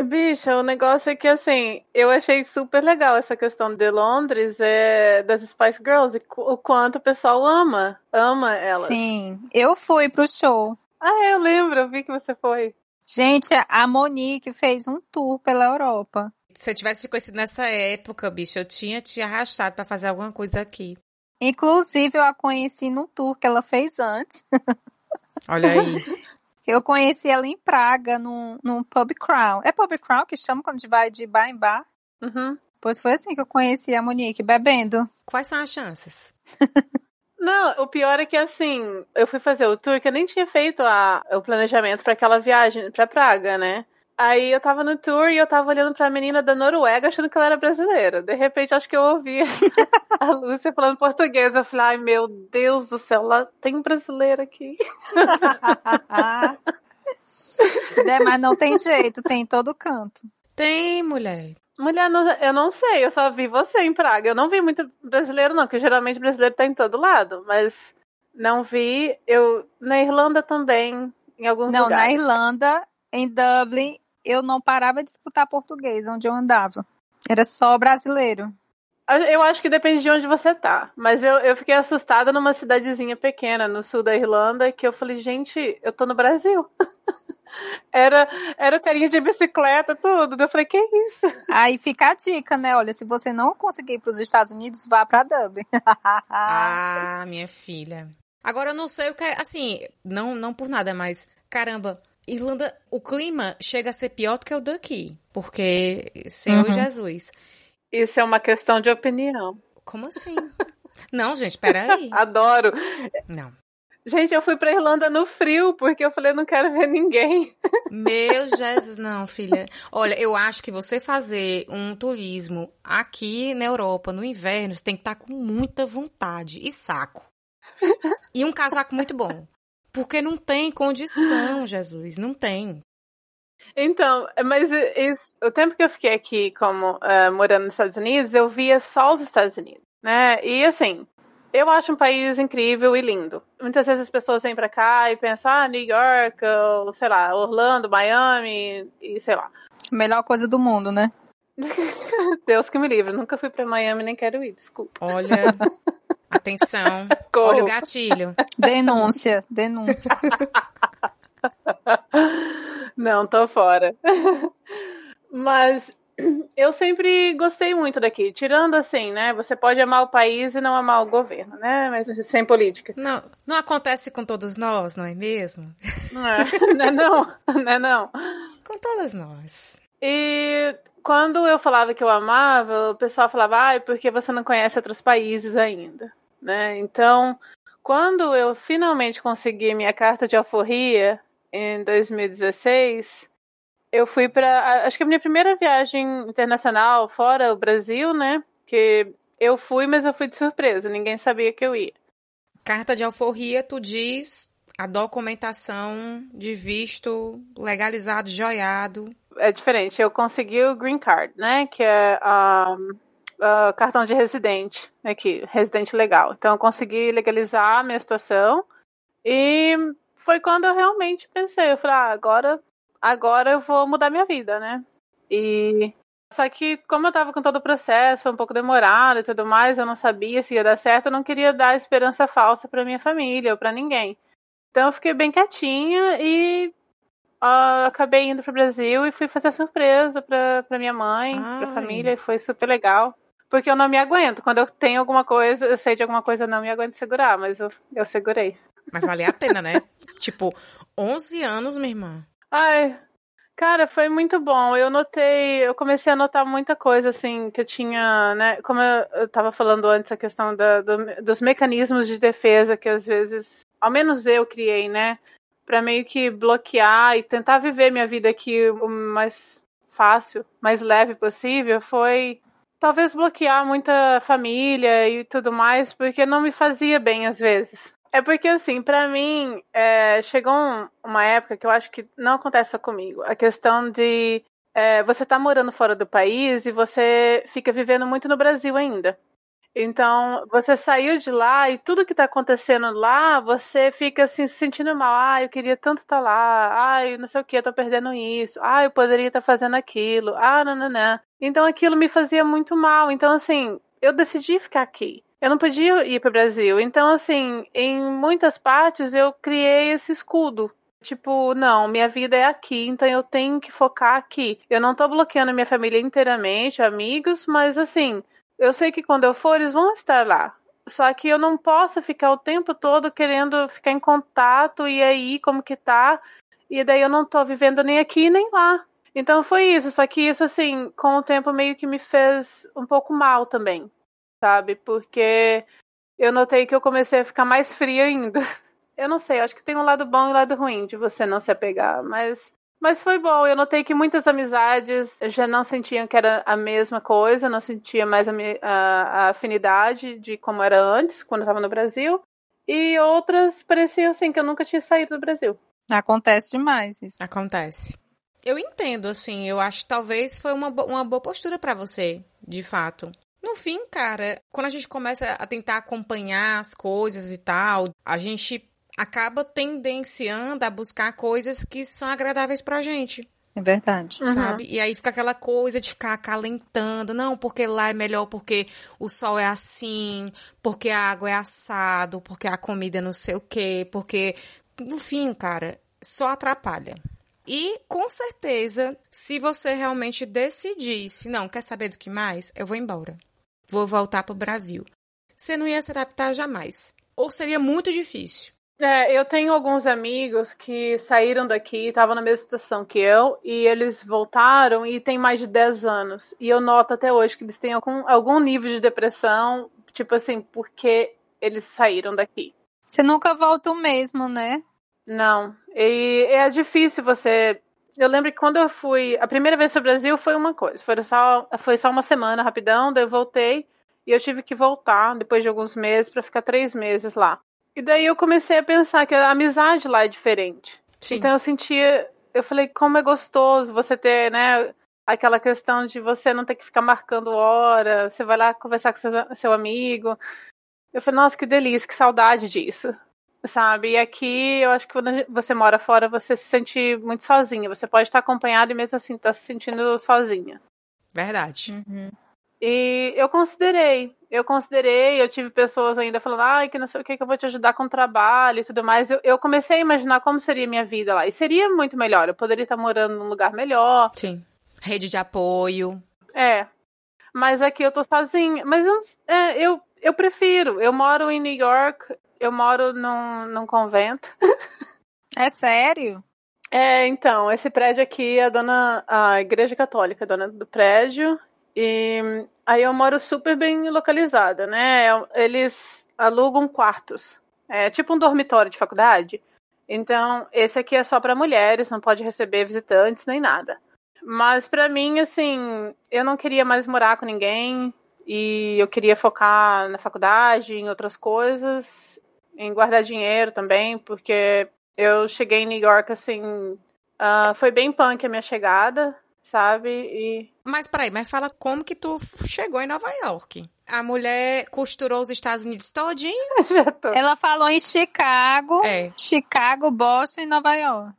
Bicha, o negócio é que assim, eu achei super legal essa questão de Londres, é, das Spice Girls, e o quanto o pessoal ama, ama elas. Sim, eu fui pro show. Ah, eu lembro, eu vi que você foi. Gente, a Monique fez um tour pela Europa. Se eu tivesse te conhecido nessa época, bicho, eu tinha te arrastado para fazer alguma coisa aqui. Inclusive, eu a conheci num tour que ela fez antes. Olha aí. Eu conheci ela em Praga, num, num pub crown. É pub crown que chama quando a gente vai de bar em bar? Uhum. Pois foi assim que eu conheci a Monique, bebendo. Quais são as chances? Não, o pior é que assim, eu fui fazer o tour que eu nem tinha feito a, o planejamento para aquela viagem para Praga, né? Aí eu tava no tour e eu tava olhando pra menina da Noruega achando que ela era brasileira. De repente, acho que eu ouvi a Lúcia falando português. Eu falei, ai meu Deus do céu, lá tem brasileira aqui. é, mas não tem jeito, tem em todo canto. Tem, mulher. Mulher, eu não sei, eu só vi você em Praga. Eu não vi muito brasileiro, não, porque geralmente brasileiro tá em todo lado, mas não vi. Eu na Irlanda também, em alguns não, lugares. Não, na Irlanda, em Dublin, eu não parava de escutar português onde eu andava. Era só brasileiro. Eu acho que depende de onde você tá. Mas eu, eu fiquei assustada numa cidadezinha pequena no sul da Irlanda que eu falei, gente, eu tô no Brasil. era, era carinha de bicicleta, tudo. Eu falei, que isso? Aí fica a dica, né? Olha, se você não conseguir ir pros Estados Unidos, vá pra Dublin. ah, minha filha. Agora eu não sei o que é, assim, não, não por nada, mas caramba, Irlanda, o clima chega a ser pior do que o daqui, porque Senhor uhum. Jesus. Isso é uma questão de opinião. Como assim? Não, gente, peraí. Adoro. Não. Gente, eu fui pra Irlanda no frio, porque eu falei, não quero ver ninguém. Meu Jesus, não, filha. Olha, eu acho que você fazer um turismo aqui na Europa, no inverno, você tem que estar com muita vontade e saco. E um casaco muito bom. Porque não tem condição, Jesus, não tem. Então, mas isso, o tempo que eu fiquei aqui como uh, morando nos Estados Unidos, eu via só os Estados Unidos, né? E assim, eu acho um país incrível e lindo. Muitas vezes as pessoas vêm para cá e pensam, ah, New York, ou sei lá, Orlando, Miami e sei lá. Melhor coisa do mundo, né? Deus que me livre, nunca fui para Miami nem quero ir, desculpa. Olha, Atenção. Corro. Olha o gatilho. Denúncia, denúncia. Não, tô fora. Mas eu sempre gostei muito daqui. Tirando assim, né? Você pode amar o país e não amar o governo, né? Mas sem política. Não, não acontece com todos nós, não é mesmo? Não é, não é não, não é não. Com todas nós. E quando eu falava que eu amava, o pessoal falava, ah, porque você não conhece outros países ainda, né? Então, quando eu finalmente consegui minha carta de alforria em 2016, eu fui para, acho que a minha primeira viagem internacional fora o Brasil, né? Que eu fui, mas eu fui de surpresa, ninguém sabia que eu ia. Carta de alforria, tu diz a documentação de visto legalizado, joiado é diferente. Eu consegui o Green Card, né? Que é uh, cartão de residente aqui, residente legal. Então eu consegui legalizar a minha situação e foi quando eu realmente pensei, eu falei, ah, agora, agora eu vou mudar minha vida, né? E só que como eu tava com todo o processo, foi um pouco demorado e tudo mais, eu não sabia se ia dar certo, eu não queria dar esperança falsa para minha família ou para ninguém. Então eu fiquei bem quietinha e uh, acabei indo pro Brasil e fui fazer surpresa pra, pra minha mãe, Ai. pra família, e foi super legal. Porque eu não me aguento. Quando eu tenho alguma coisa, eu sei de alguma coisa, eu não me aguento segurar, mas eu, eu segurei. Mas valeu a pena, né? tipo, 11 anos, minha irmã. Ai, Cara, foi muito bom. Eu notei, eu comecei a notar muita coisa, assim, que eu tinha, né? Como eu, eu tava falando antes, a questão da, do, dos mecanismos de defesa que às vezes, ao menos eu criei, né? Para meio que bloquear e tentar viver minha vida aqui o mais fácil, mais leve possível, foi talvez bloquear muita família e tudo mais, porque não me fazia bem às vezes. É porque, assim, para mim, é, chegou um, uma época que eu acho que não acontece só comigo. A questão de é, você tá morando fora do país e você fica vivendo muito no Brasil ainda. Então, você saiu de lá e tudo que tá acontecendo lá, você fica assim se sentindo mal. Ah, eu queria tanto estar tá lá. Ah, não sei o que, eu tô perdendo isso. Ah, eu poderia estar tá fazendo aquilo. Ah, não, não, não. Então aquilo me fazia muito mal. Então, assim, eu decidi ficar aqui. Eu não podia ir para o Brasil. Então, assim, em muitas partes eu criei esse escudo. Tipo, não, minha vida é aqui, então eu tenho que focar aqui. Eu não tô bloqueando minha família inteiramente, amigos, mas assim, eu sei que quando eu for, eles vão estar lá. Só que eu não posso ficar o tempo todo querendo ficar em contato e aí como que tá. E daí eu não tô vivendo nem aqui nem lá. Então foi isso. Só que isso, assim, com o tempo meio que me fez um pouco mal também. Sabe? Porque eu notei que eu comecei a ficar mais fria ainda. Eu não sei, acho que tem um lado bom e um lado ruim de você não se apegar. Mas mas foi bom, eu notei que muitas amizades já não sentiam que era a mesma coisa, não sentia mais a, a, a afinidade de como era antes, quando eu estava no Brasil. E outras pareciam assim que eu nunca tinha saído do Brasil. Acontece demais isso. Acontece. Eu entendo, assim, eu acho que talvez foi uma, uma boa postura para você, de fato. No fim, cara, quando a gente começa a tentar acompanhar as coisas e tal, a gente acaba tendenciando a buscar coisas que são agradáveis pra gente. É verdade. Sabe? Uhum. E aí fica aquela coisa de ficar acalentando. Não, porque lá é melhor, porque o sol é assim, porque a água é assado, porque a comida é não sei o quê, porque. No fim, cara, só atrapalha. E com certeza, se você realmente decidisse, não, quer saber do que mais? Eu vou embora. Vou voltar pro Brasil. Você não ia se adaptar jamais. Ou seria muito difícil. É, eu tenho alguns amigos que saíram daqui, estavam na mesma situação que eu, e eles voltaram e tem mais de 10 anos. E eu noto até hoje que eles têm algum, algum nível de depressão, tipo assim, porque eles saíram daqui. Você nunca volta o mesmo, né? Não. E é difícil você. Eu lembro que quando eu fui. A primeira vez para o Brasil foi uma coisa. Foi só, foi só uma semana rapidão, daí eu voltei. E eu tive que voltar depois de alguns meses para ficar três meses lá. E daí eu comecei a pensar que a amizade lá é diferente. Sim. Então eu sentia, eu falei, como é gostoso você ter, né, aquela questão de você não ter que ficar marcando hora, você vai lá conversar com seu, seu amigo. Eu falei, nossa, que delícia, que saudade disso. Sabe? E aqui eu acho que quando você mora fora, você se sente muito sozinha. Você pode estar acompanhada e mesmo assim estar tá se sentindo sozinha. Verdade. Uhum. E eu considerei, eu considerei, eu tive pessoas ainda falando, ai, que não sei o que, que eu vou te ajudar com o trabalho e tudo mais. Eu, eu comecei a imaginar como seria minha vida lá. E seria muito melhor. Eu poderia estar morando num lugar melhor. Sim. Rede de apoio. É. Mas aqui eu tô sozinha. Mas é, eu, eu prefiro. Eu moro em New York, eu moro num, num convento. É sério? É, então, esse prédio aqui, a dona, a igreja católica, a dona do prédio, e aí eu moro super bem localizada, né? Eles alugam quartos. É tipo um dormitório de faculdade. Então, esse aqui é só para mulheres, não pode receber visitantes nem nada. Mas para mim, assim, eu não queria mais morar com ninguém e eu queria focar na faculdade, em outras coisas, em guardar dinheiro também, porque eu cheguei em New York assim, uh, foi bem punk a minha chegada, sabe? E... Mas peraí, mas fala como que tu chegou em Nova York? A mulher costurou os Estados Unidos todinho? Ela falou em Chicago, é. Chicago, Boston e Nova York.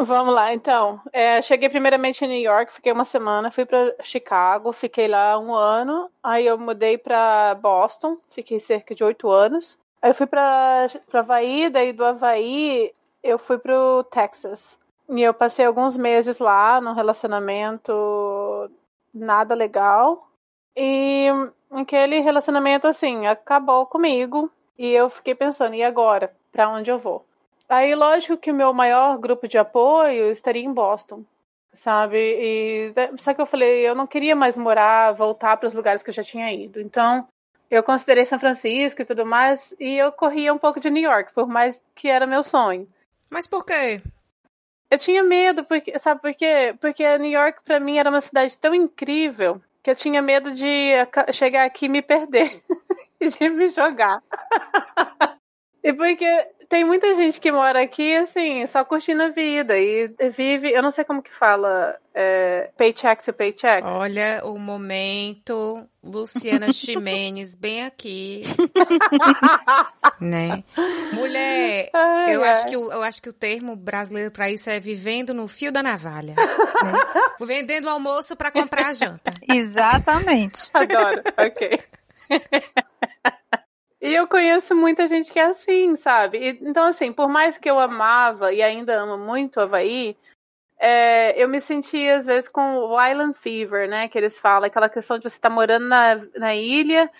Vamos lá, então. É, cheguei primeiramente em New York, fiquei uma semana, fui para Chicago, fiquei lá um ano. Aí eu mudei para Boston, fiquei cerca de oito anos. Aí eu fui para Havaí, daí do Havaí eu fui pro Texas. E eu passei alguns meses lá num relacionamento nada legal. E aquele relacionamento, assim, acabou comigo. E eu fiquei pensando, e agora? Para onde eu vou? Aí, lógico que o meu maior grupo de apoio estaria em Boston, sabe? E só que eu falei, eu não queria mais morar, voltar para os lugares que eu já tinha ido. Então, eu considerei São Francisco e tudo mais, e eu corria um pouco de New York, por mais que era meu sonho. Mas por quê? Eu tinha medo, porque, sabe por quê? Porque New York para mim era uma cidade tão incrível que eu tinha medo de chegar aqui e me perder e de me jogar. e porque tem muita gente que mora aqui, assim, só curtindo a vida e vive, eu não sei como que fala, é, paycheck to paycheck. Olha o momento Luciana Ximenes bem aqui. né? Mulher, ai, eu, ai. Acho que o, eu acho que o termo brasileiro para isso é vivendo no fio da navalha. Né? Vendendo almoço para comprar a janta. Exatamente. Adoro. Ok. E eu conheço muita gente que é assim, sabe? E, então, assim, por mais que eu amava e ainda amo muito o Havaí, é, eu me sentia, às vezes, com o Island Fever, né? Que eles falam, aquela questão de você estar tá morando na, na ilha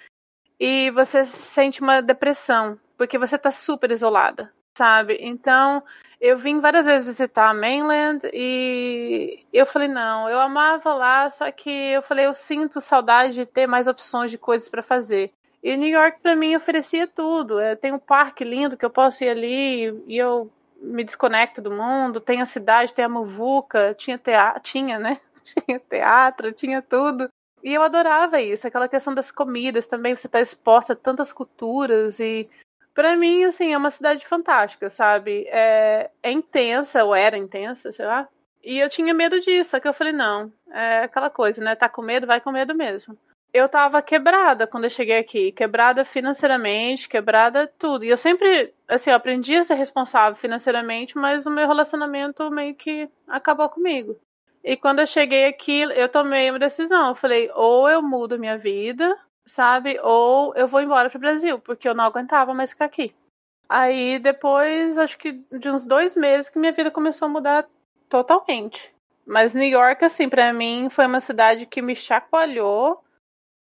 e você sente uma depressão, porque você está super isolada, sabe? Então, eu vim várias vezes visitar a mainland e eu falei, não, eu amava lá, só que eu falei, eu sinto saudade de ter mais opções de coisas para fazer. E New York para mim oferecia tudo. Tem um parque lindo que eu posso ir ali e eu me desconecto do mundo. Tem a cidade, tem a muvuca, tinha teatro, tinha, né? Tinha teatro, tinha tudo. E eu adorava isso, aquela questão das comidas também, você tá exposta a tantas culturas e para mim, assim, é uma cidade fantástica, sabe? É, é intensa, ou era intensa, sei lá. E eu tinha medo disso, só que eu falei, não, é aquela coisa, né? Tá com medo, vai com medo mesmo eu tava quebrada quando eu cheguei aqui, quebrada financeiramente, quebrada tudo. E eu sempre, assim, eu aprendi a ser responsável financeiramente, mas o meu relacionamento meio que acabou comigo. E quando eu cheguei aqui, eu tomei uma decisão. Eu falei, ou eu mudo minha vida, sabe? Ou eu vou embora pro Brasil, porque eu não aguentava mais ficar aqui. Aí depois, acho que de uns dois meses que minha vida começou a mudar totalmente. Mas New York, assim, para mim foi uma cidade que me chacoalhou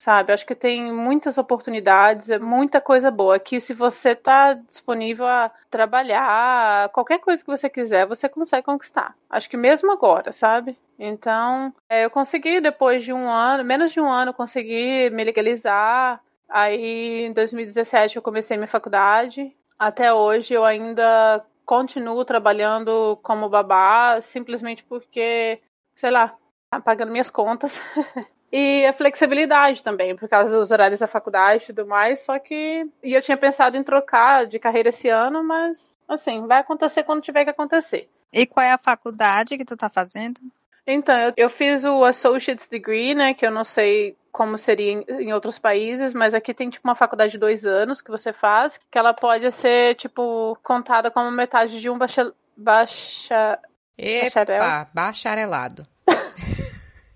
sabe? Acho que tem muitas oportunidades, é muita coisa boa. Aqui, se você está disponível a trabalhar, qualquer coisa que você quiser, você consegue conquistar. Acho que mesmo agora, sabe? Então, é, eu consegui, depois de um ano, menos de um ano, consegui me legalizar. Aí, em 2017, eu comecei minha faculdade. Até hoje, eu ainda continuo trabalhando como babá, simplesmente porque, sei lá, pagando minhas contas. E a flexibilidade também, por causa dos horários da faculdade e tudo mais. Só que. E eu tinha pensado em trocar de carreira esse ano, mas, assim, vai acontecer quando tiver que acontecer. E qual é a faculdade que tu tá fazendo? Então, eu, eu fiz o Associate's Degree, né? Que eu não sei como seria em, em, outros países, mas aqui tem tipo uma faculdade de dois anos que você faz, que ela pode ser, tipo, contada como metade de um baixa, baixa, Epa, bacharel. bacharelado.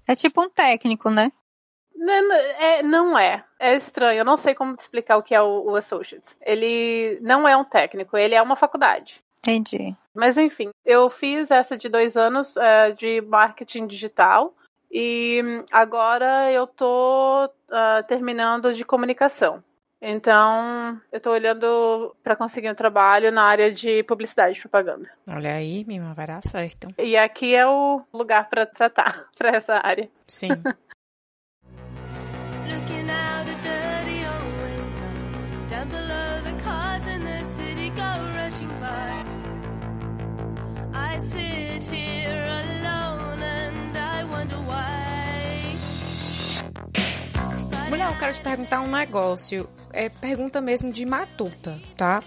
É tipo um técnico, né? Não é, não é. É estranho. Eu não sei como te explicar o que é o, o Associates. Ele não é um técnico, ele é uma faculdade. Entendi. Mas enfim, eu fiz essa de dois anos é, de marketing digital e agora eu tô uh, terminando de comunicação. Então, eu tô olhando para conseguir um trabalho na área de publicidade e propaganda. Olha aí, Mima, vai dar certo. E aqui é o lugar para tratar para essa área. Sim. Eu quero te perguntar um negócio é pergunta mesmo de matuta, tá?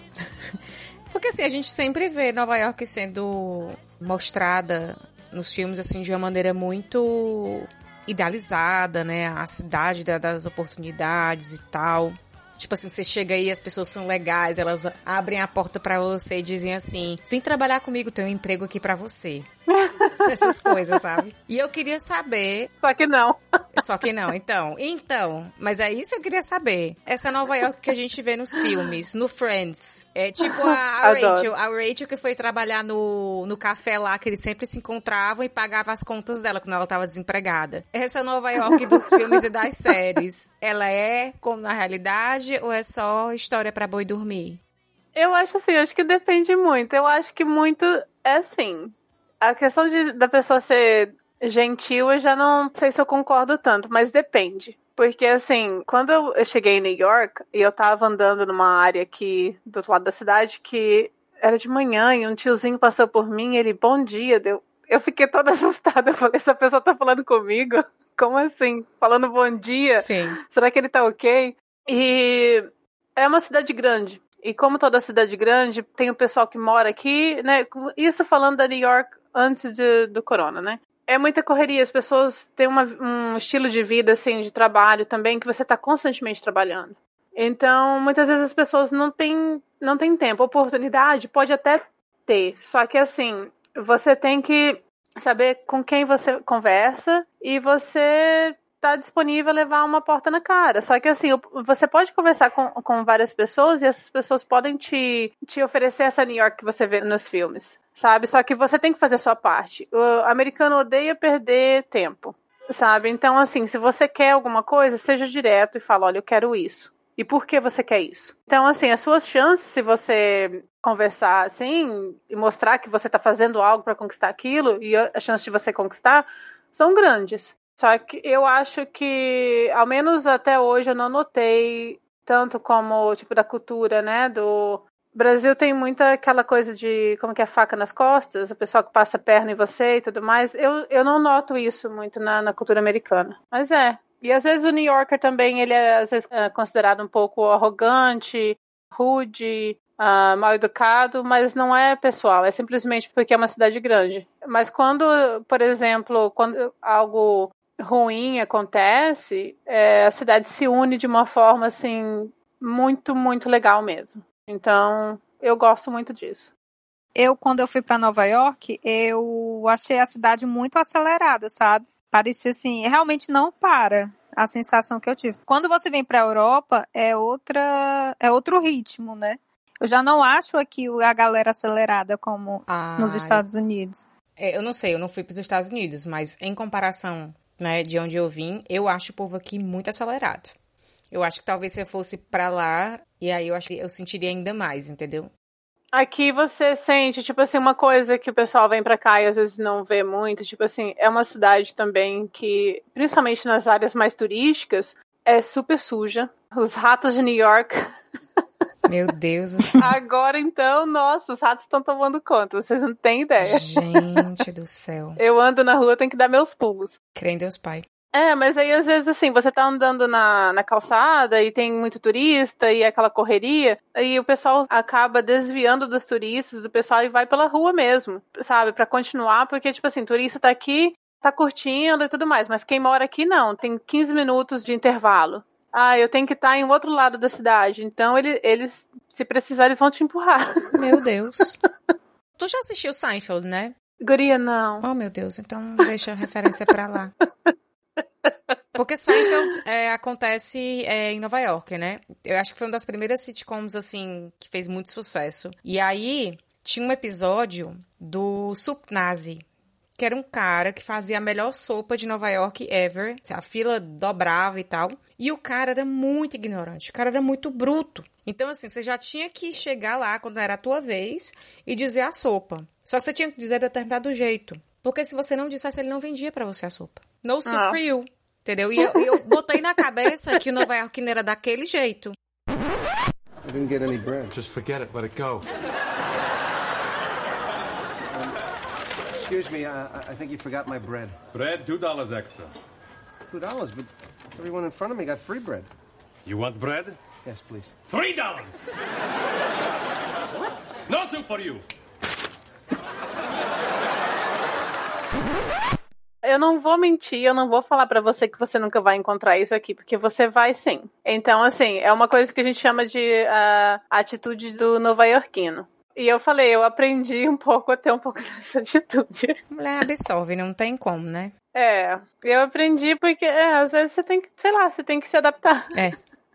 Porque assim, a gente sempre vê Nova York sendo mostrada nos filmes assim de uma maneira muito idealizada, né? A cidade das oportunidades e tal. Tipo assim, você chega aí, as pessoas são legais, elas abrem a porta para você e dizem assim: "Vem trabalhar comigo, tem um emprego aqui para você". Essas coisas, sabe? E eu queria saber. Só que não. Só que não, então. Então, mas é isso que eu queria saber. Essa Nova York que a gente vê nos filmes, no Friends. É tipo a, a Rachel. A Rachel que foi trabalhar no, no café lá, que eles sempre se encontravam e pagava as contas dela quando ela tava desempregada. Essa Nova York dos filmes e das séries, ela é como na realidade ou é só história para boi dormir? Eu acho assim, acho que depende muito. Eu acho que muito é assim a questão de, da pessoa ser gentil, eu já não sei se eu concordo tanto, mas depende. Porque, assim, quando eu cheguei em New York e eu tava andando numa área aqui do outro lado da cidade que era de manhã e um tiozinho passou por mim ele, bom dia, deu. Eu fiquei toda assustada. Eu falei, essa pessoa tá falando comigo? Como assim? Falando bom dia? Sim. Será que ele tá ok? E é uma cidade grande. E como toda cidade grande, tem o pessoal que mora aqui, né? Isso falando da New York antes de, do corona, né? É muita correria, as pessoas têm uma, um estilo de vida, assim, de trabalho também, que você está constantemente trabalhando. Então, muitas vezes as pessoas não têm, não têm tempo. Oportunidade pode até ter, só que assim, você tem que saber com quem você conversa e você tá disponível a levar uma porta na cara. Só que assim, você pode conversar com, com várias pessoas e essas pessoas podem te, te oferecer essa New York que você vê nos filmes, sabe? Só que você tem que fazer a sua parte. O americano odeia perder tempo, sabe? Então, assim, se você quer alguma coisa, seja direto e fala, olha, eu quero isso. E por que você quer isso? Então, assim, as suas chances, se você conversar assim e mostrar que você está fazendo algo para conquistar aquilo e a chance de você conquistar são grandes. Só que eu acho que, ao menos até hoje, eu não notei tanto como, tipo, da cultura, né, do... Brasil tem muita aquela coisa de como que é faca nas costas, o pessoal que passa a perna em você e tudo mais. Eu, eu não noto isso muito na, na cultura americana. Mas é. E às vezes o New Yorker também, ele é às vezes é considerado um pouco arrogante, rude, uh, mal educado, mas não é pessoal, é simplesmente porque é uma cidade grande. Mas quando, por exemplo, quando algo ruim acontece, é, a cidade se une de uma forma assim muito, muito legal mesmo. Então, eu gosto muito disso. Eu, quando eu fui para Nova York, eu achei a cidade muito acelerada, sabe? Parecia assim, realmente não para a sensação que eu tive. Quando você vem para a Europa, é outra, é outro ritmo, né? Eu já não acho aqui a galera acelerada como ah, nos Estados Unidos. É, eu não sei, eu não fui para os Estados Unidos, mas em comparação né, de onde eu vim, eu acho o povo aqui muito acelerado. Eu acho que talvez se eu fosse para lá, e aí eu acho que eu sentiria ainda mais, entendeu? Aqui você sente, tipo assim, uma coisa que o pessoal vem para cá e às vezes não vê muito, tipo assim, é uma cidade também que, principalmente nas áreas mais turísticas, é super suja. Os ratos de New York Meu Deus. Agora então, nossa, os ratos estão tomando conta, vocês não têm ideia. Gente do céu. Eu ando na rua, tenho que dar meus pulos. Crê em Deus Pai. É, mas aí às vezes assim, você tá andando na, na calçada e tem muito turista e aquela correria, e o pessoal acaba desviando dos turistas, do pessoal e vai pela rua mesmo, sabe? para continuar, porque tipo assim, turista tá aqui, tá curtindo e tudo mais, mas quem mora aqui não, tem 15 minutos de intervalo ah, eu tenho que estar em outro lado da cidade. Então ele, eles, se precisar, eles vão te empurrar. Meu Deus. tu já assistiu Seinfeld, né? Guria, não. Oh, meu Deus, então deixa a referência pra lá. Porque Seinfeld é, acontece é, em Nova York, né? Eu acho que foi uma das primeiras sitcoms, assim, que fez muito sucesso. E aí, tinha um episódio do Sup Nazi, que era um cara que fazia a melhor sopa de Nova York ever. A fila dobrava e tal. E o cara era muito ignorante, o cara era muito bruto. Então, assim, você já tinha que chegar lá quando era a tua vez e dizer a sopa. Só que você tinha que dizer de determinado jeito. Porque se você não dissesse, ele não vendia para você a sopa. No soup ah. for you. Entendeu? E eu, eu botei na cabeça que o Nova York era daquele jeito. I didn't get any bread. Just forget it, let it go. Excuse me, uh, I think you forgot my bread. Bread, two dollars extra. Two dollars, but everyone in front of me got free bread. You want bread? Yes, please. Three dollars. what? No soup for you. Eu não vou mentir, eu não vou falar para você que você nunca vai encontrar isso aqui, porque você vai sim. Então, assim, é uma coisa que a gente chama de uh, atitude do nova-iorquino. E eu falei, eu aprendi um pouco a ter um pouco dessa atitude. Mulher absorve, não tem como, né? É, eu aprendi porque é, às vezes você tem que, sei lá, você tem que se adaptar. É.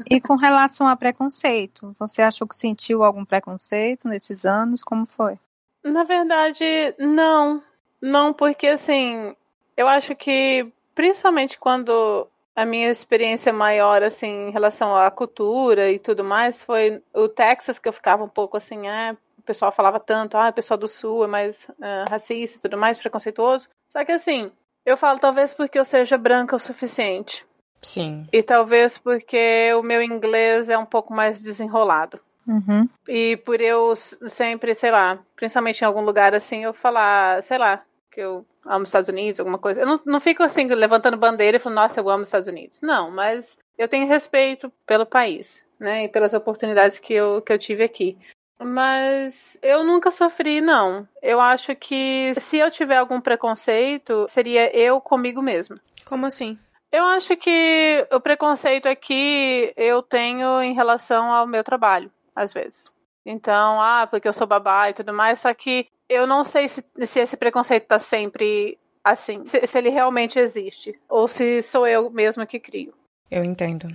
E com relação a preconceito, você achou que sentiu algum preconceito nesses anos? Como foi? Na verdade, não. Não, porque assim, eu acho que principalmente quando a minha experiência maior, assim, em relação à cultura e tudo mais, foi o Texas, que eu ficava um pouco assim, é, pessoal falava tanto, ah, o pessoal do Sul é mais uh, racista e tudo mais, preconceituoso. Só que assim, eu falo talvez porque eu seja branca o suficiente. Sim. E talvez porque o meu inglês é um pouco mais desenrolado. Uhum. E por eu sempre, sei lá, principalmente em algum lugar assim, eu falar, sei lá, que eu amo os Estados Unidos, alguma coisa. Eu não, não fico assim, levantando bandeira e falando, nossa, eu amo os Estados Unidos. Não, mas eu tenho respeito pelo país. né? E pelas oportunidades que eu, que eu tive aqui. Mas eu nunca sofri, não. Eu acho que se eu tiver algum preconceito, seria eu comigo mesma. Como assim? Eu acho que o preconceito aqui eu tenho em relação ao meu trabalho, às vezes. Então, ah, porque eu sou babá e tudo mais, só que eu não sei se, se esse preconceito tá sempre assim, se, se ele realmente existe, ou se sou eu mesma que crio. Eu entendo.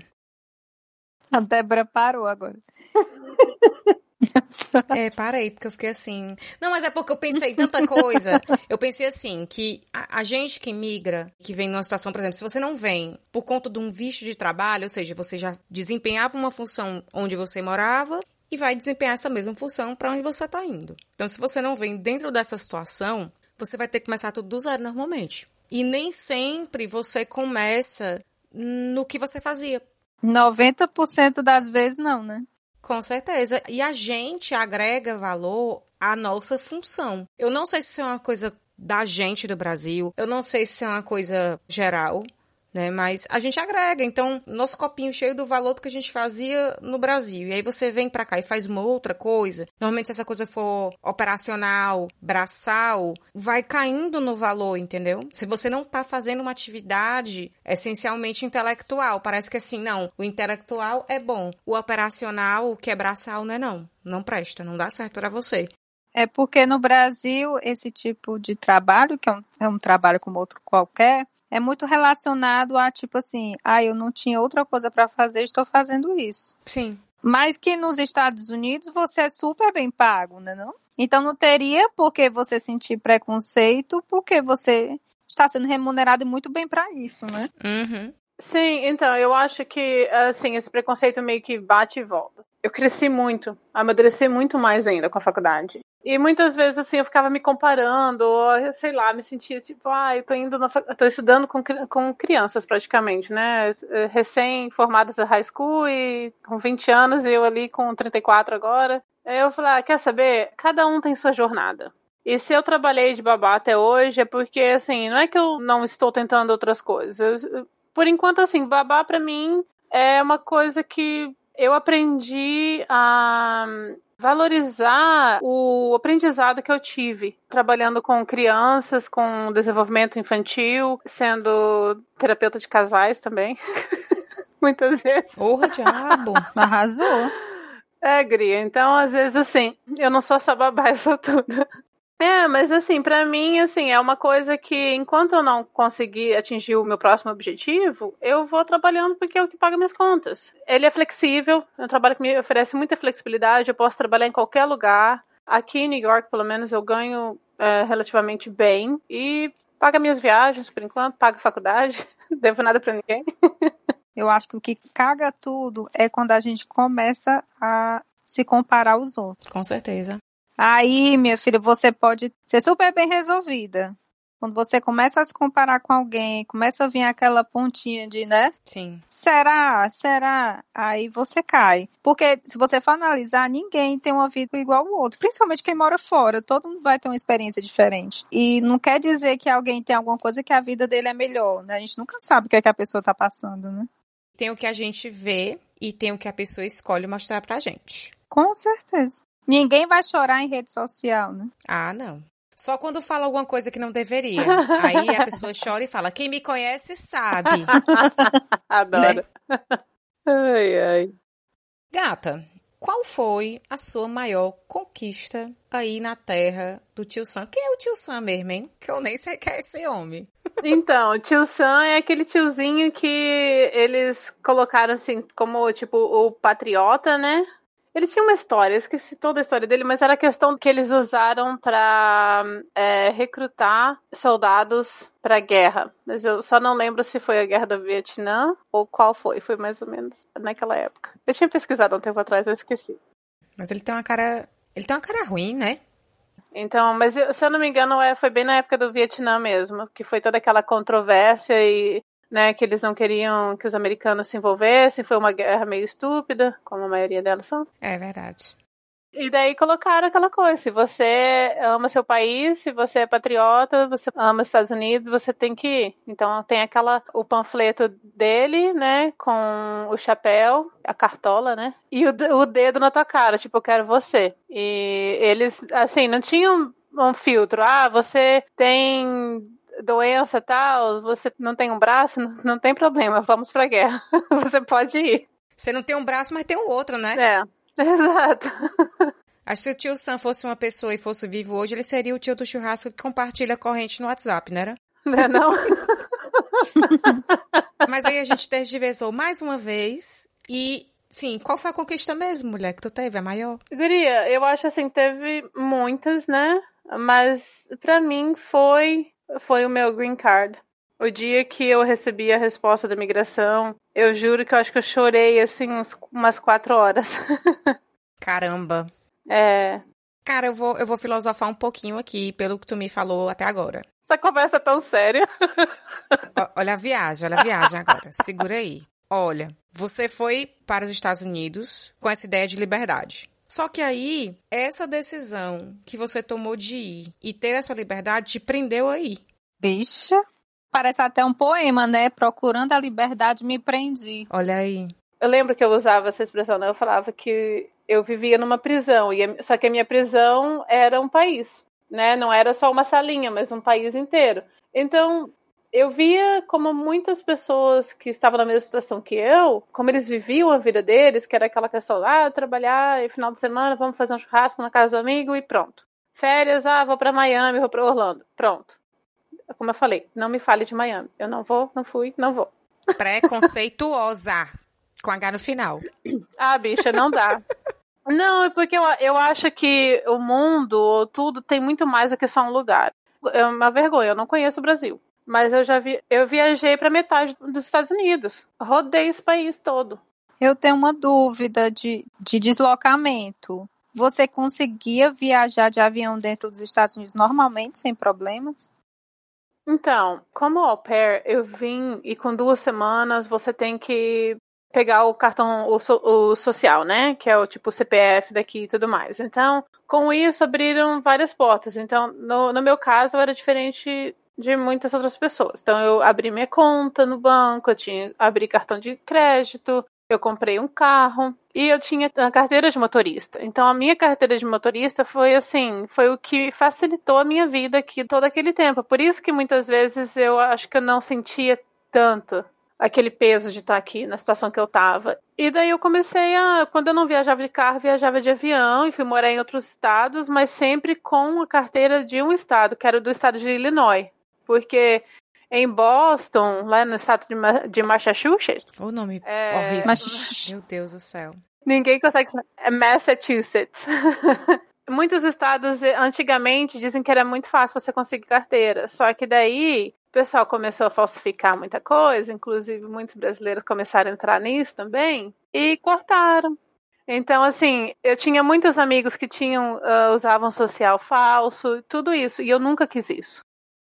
A Débora parou agora. É, parei, porque eu fiquei assim. Não, mas é porque eu pensei tanta coisa. Eu pensei assim, que a, a, gente que migra, que vem numa situação, por exemplo, se você não vem por conta de um visto de trabalho, ou seja, você já desempenhava uma função onde você morava e vai desempenhar essa mesma função para onde você está indo. Então, se você não vem dentro dessa situação, você vai ter que começar tudo do zero normalmente. E nem sempre você começa no que você fazia. 90% das vezes não, né? Com certeza. E a gente agrega valor à nossa função. Eu não sei se é uma coisa da gente do Brasil, eu não sei se é uma coisa geral, né? Mas a gente agrega, então, nosso copinho cheio do valor do que a gente fazia no Brasil. E aí você vem para cá e faz uma outra coisa. Normalmente, se essa coisa for operacional, braçal, vai caindo no valor, entendeu? Se você não tá fazendo uma atividade essencialmente intelectual, parece que assim, não, o intelectual é bom, o operacional, o que é braçal, não é não. Não presta, não dá certo para você. É porque no Brasil, esse tipo de trabalho, que é um, é um trabalho como outro qualquer, é muito relacionado a tipo assim, ah, eu não tinha outra coisa para fazer, estou fazendo isso. Sim. Mas que nos Estados Unidos você é super bem pago, né não? Então não teria por que você sentir preconceito, porque você está sendo remunerado muito bem para isso, né? Uhum. Sim, então, eu acho que, assim, esse preconceito meio que bate e volta. Eu cresci muito, amadureci muito mais ainda com a faculdade. E muitas vezes, assim, eu ficava me comparando, ou, sei lá, me sentia tipo, ah, eu tô indo, na, tô estudando com, com crianças praticamente, né? Recém-formadas da high school e com 20 anos e eu ali com 34 agora. Aí eu falei, ah, quer saber? Cada um tem sua jornada. E se eu trabalhei de babá até hoje, é porque, assim, não é que eu não estou tentando outras coisas. Eu, por enquanto, assim, babá para mim é uma coisa que eu aprendi a valorizar o aprendizado que eu tive trabalhando com crianças, com desenvolvimento infantil, sendo terapeuta de casais também. Muitas vezes. Porra, diabo! Arrasou! É, Gria. Então, às vezes, assim, eu não sou só babá, eu sou tudo. É, mas assim, para mim, assim, é uma coisa que enquanto eu não conseguir atingir o meu próximo objetivo, eu vou trabalhando porque é o que paga minhas contas. Ele é flexível, é um trabalho que me oferece muita flexibilidade, eu posso trabalhar em qualquer lugar. Aqui em New York, pelo menos, eu ganho é, relativamente bem e paga minhas viagens, por enquanto, paga a faculdade, devo nada para ninguém. eu acho que o que caga tudo é quando a gente começa a se comparar aos outros. Com certeza. Aí, minha filha, você pode ser super bem resolvida. Quando você começa a se comparar com alguém, começa a vir aquela pontinha de, né? Sim. Será? Será? Aí você cai. Porque se você for analisar, ninguém tem uma vida igual ao outro. Principalmente quem mora fora. Todo mundo vai ter uma experiência diferente. E não quer dizer que alguém tem alguma coisa que a vida dele é melhor, né? A gente nunca sabe o que, é que a pessoa tá passando, né? Tem o que a gente vê e tem o que a pessoa escolhe mostrar pra gente. Com certeza. Ninguém vai chorar em rede social, né? Ah, não. Só quando fala alguma coisa que não deveria. Aí a pessoa chora e fala: Quem me conhece sabe. Adoro. Né? Ai, ai. Gata, qual foi a sua maior conquista aí na terra do tio Sam? Quem é o tio Sam mesmo, hein? Que eu nem sei quem é esse homem. Então, o tio Sam é aquele tiozinho que eles colocaram assim como tipo o patriota, né? Ele tinha uma história, esqueci toda a história dele, mas era a questão que eles usaram para é, recrutar soldados para guerra. Mas eu só não lembro se foi a guerra do Vietnã ou qual foi. Foi mais ou menos naquela época. Eu tinha pesquisado um tempo atrás, eu esqueci. Mas ele tem uma cara. Ele tem uma cara ruim, né? Então, mas se eu não me engano, é, foi bem na época do Vietnã mesmo, que foi toda aquela controvérsia e né, que eles não queriam que os americanos se envolvessem, foi uma guerra meio estúpida, como a maioria delas são. É verdade. E daí colocaram aquela coisa: se você ama seu país, se você é patriota, você ama os Estados Unidos, você tem que ir. Então tem aquela o panfleto dele, né, com o chapéu, a cartola, né, e o, o dedo na tua cara, tipo eu quero você. E eles assim não tinham um filtro. Ah, você tem doença tal, você não tem um braço, não, tem problema, vamos pra guerra. você pode ir. Você não tem um braço, mas tem o outro, né? É. Exato. Acho que se o tio Sam fosse uma pessoa e fosse vivo hoje, ele seria o tio do churrasco que compartilha a corrente no WhatsApp, né? Não é não? Mas aí a gente tergiversou mais uma vez e Sim, qual foi a conquista mesmo, mulher, que tu teve, a maior? Guria, eu acho assim, teve muitas, né? Mas para mim foi foi o meu green card. O dia que eu recebi a resposta da migração, eu juro que eu acho que eu chorei assim umas quatro horas. Caramba. É. Cara, eu vou, eu vou filosofar um pouquinho aqui pelo que tu me falou até agora. Essa conversa é tão séria. olha a viagem, olha a viagem agora. Segura aí. Olha, você foi para os Estados Unidos com essa ideia de liberdade. Só que aí, essa decisão que você tomou de ir e ter essa liberdade te prendeu aí. Bicha, parece até um poema, né? Procurando a liberdade, me prendi. Olha aí. Eu lembro que eu usava essa expressão, né? Eu falava que eu vivia numa prisão, e só que a minha prisão era um país, né? Não era só uma salinha, mas um país inteiro. Então, eu via como muitas pessoas que estavam na mesma situação que eu, como eles viviam a vida deles, que era aquela questão, ah, trabalhar e final de semana, vamos fazer um churrasco na casa do amigo e pronto. Férias, ah, vou para Miami, vou para Orlando. Pronto. Como eu falei, não me fale de Miami. Eu não vou, não fui, não vou. Preconceituosa. Com H no final. Ah, bicha, não dá. Não, é porque eu, eu acho que o mundo, ou tudo, tem muito mais do que só um lugar. É uma vergonha, eu não conheço o Brasil. Mas eu já vi, eu viajei para metade dos Estados Unidos. Rodei esse país todo. Eu tenho uma dúvida de, de deslocamento. Você conseguia viajar de avião dentro dos Estados Unidos normalmente, sem problemas? Então, como au pair, eu vim e com duas semanas você tem que pegar o cartão o, so, o, social, né? Que é o tipo CPF daqui e tudo mais. Então, com isso abriram várias portas. Então, no, no meu caso, era diferente de muitas outras pessoas. Então, eu abri minha conta no banco, eu tinha abri cartão de crédito, eu comprei um carro e eu tinha a carteira de motorista. Então, a minha carteira de motorista foi assim, foi o que facilitou a minha vida aqui todo aquele tempo. Por isso que muitas vezes eu acho que eu não sentia tanto aquele peso de estar aqui na situação que eu estava. E daí eu comecei a, quando eu não viajava de carro, viajava de avião e fui morar em outros estados, mas sempre com a carteira de um estado, que era do estado de Illinois, porque em Boston, lá no estado de, de Massachusetts. O nome é... horrível. Mas... Meu Deus do céu. Ninguém consegue. É Massachusetts. Muitos estados antigamente dizem que era muito fácil você conseguir carteira. Só que daí o pessoal começou a falsificar muita coisa, inclusive muitos brasileiros começaram a entrar nisso também, e cortaram. Então, assim, eu tinha muitos amigos que tinham uh, usavam social falso, tudo isso, e eu nunca quis isso.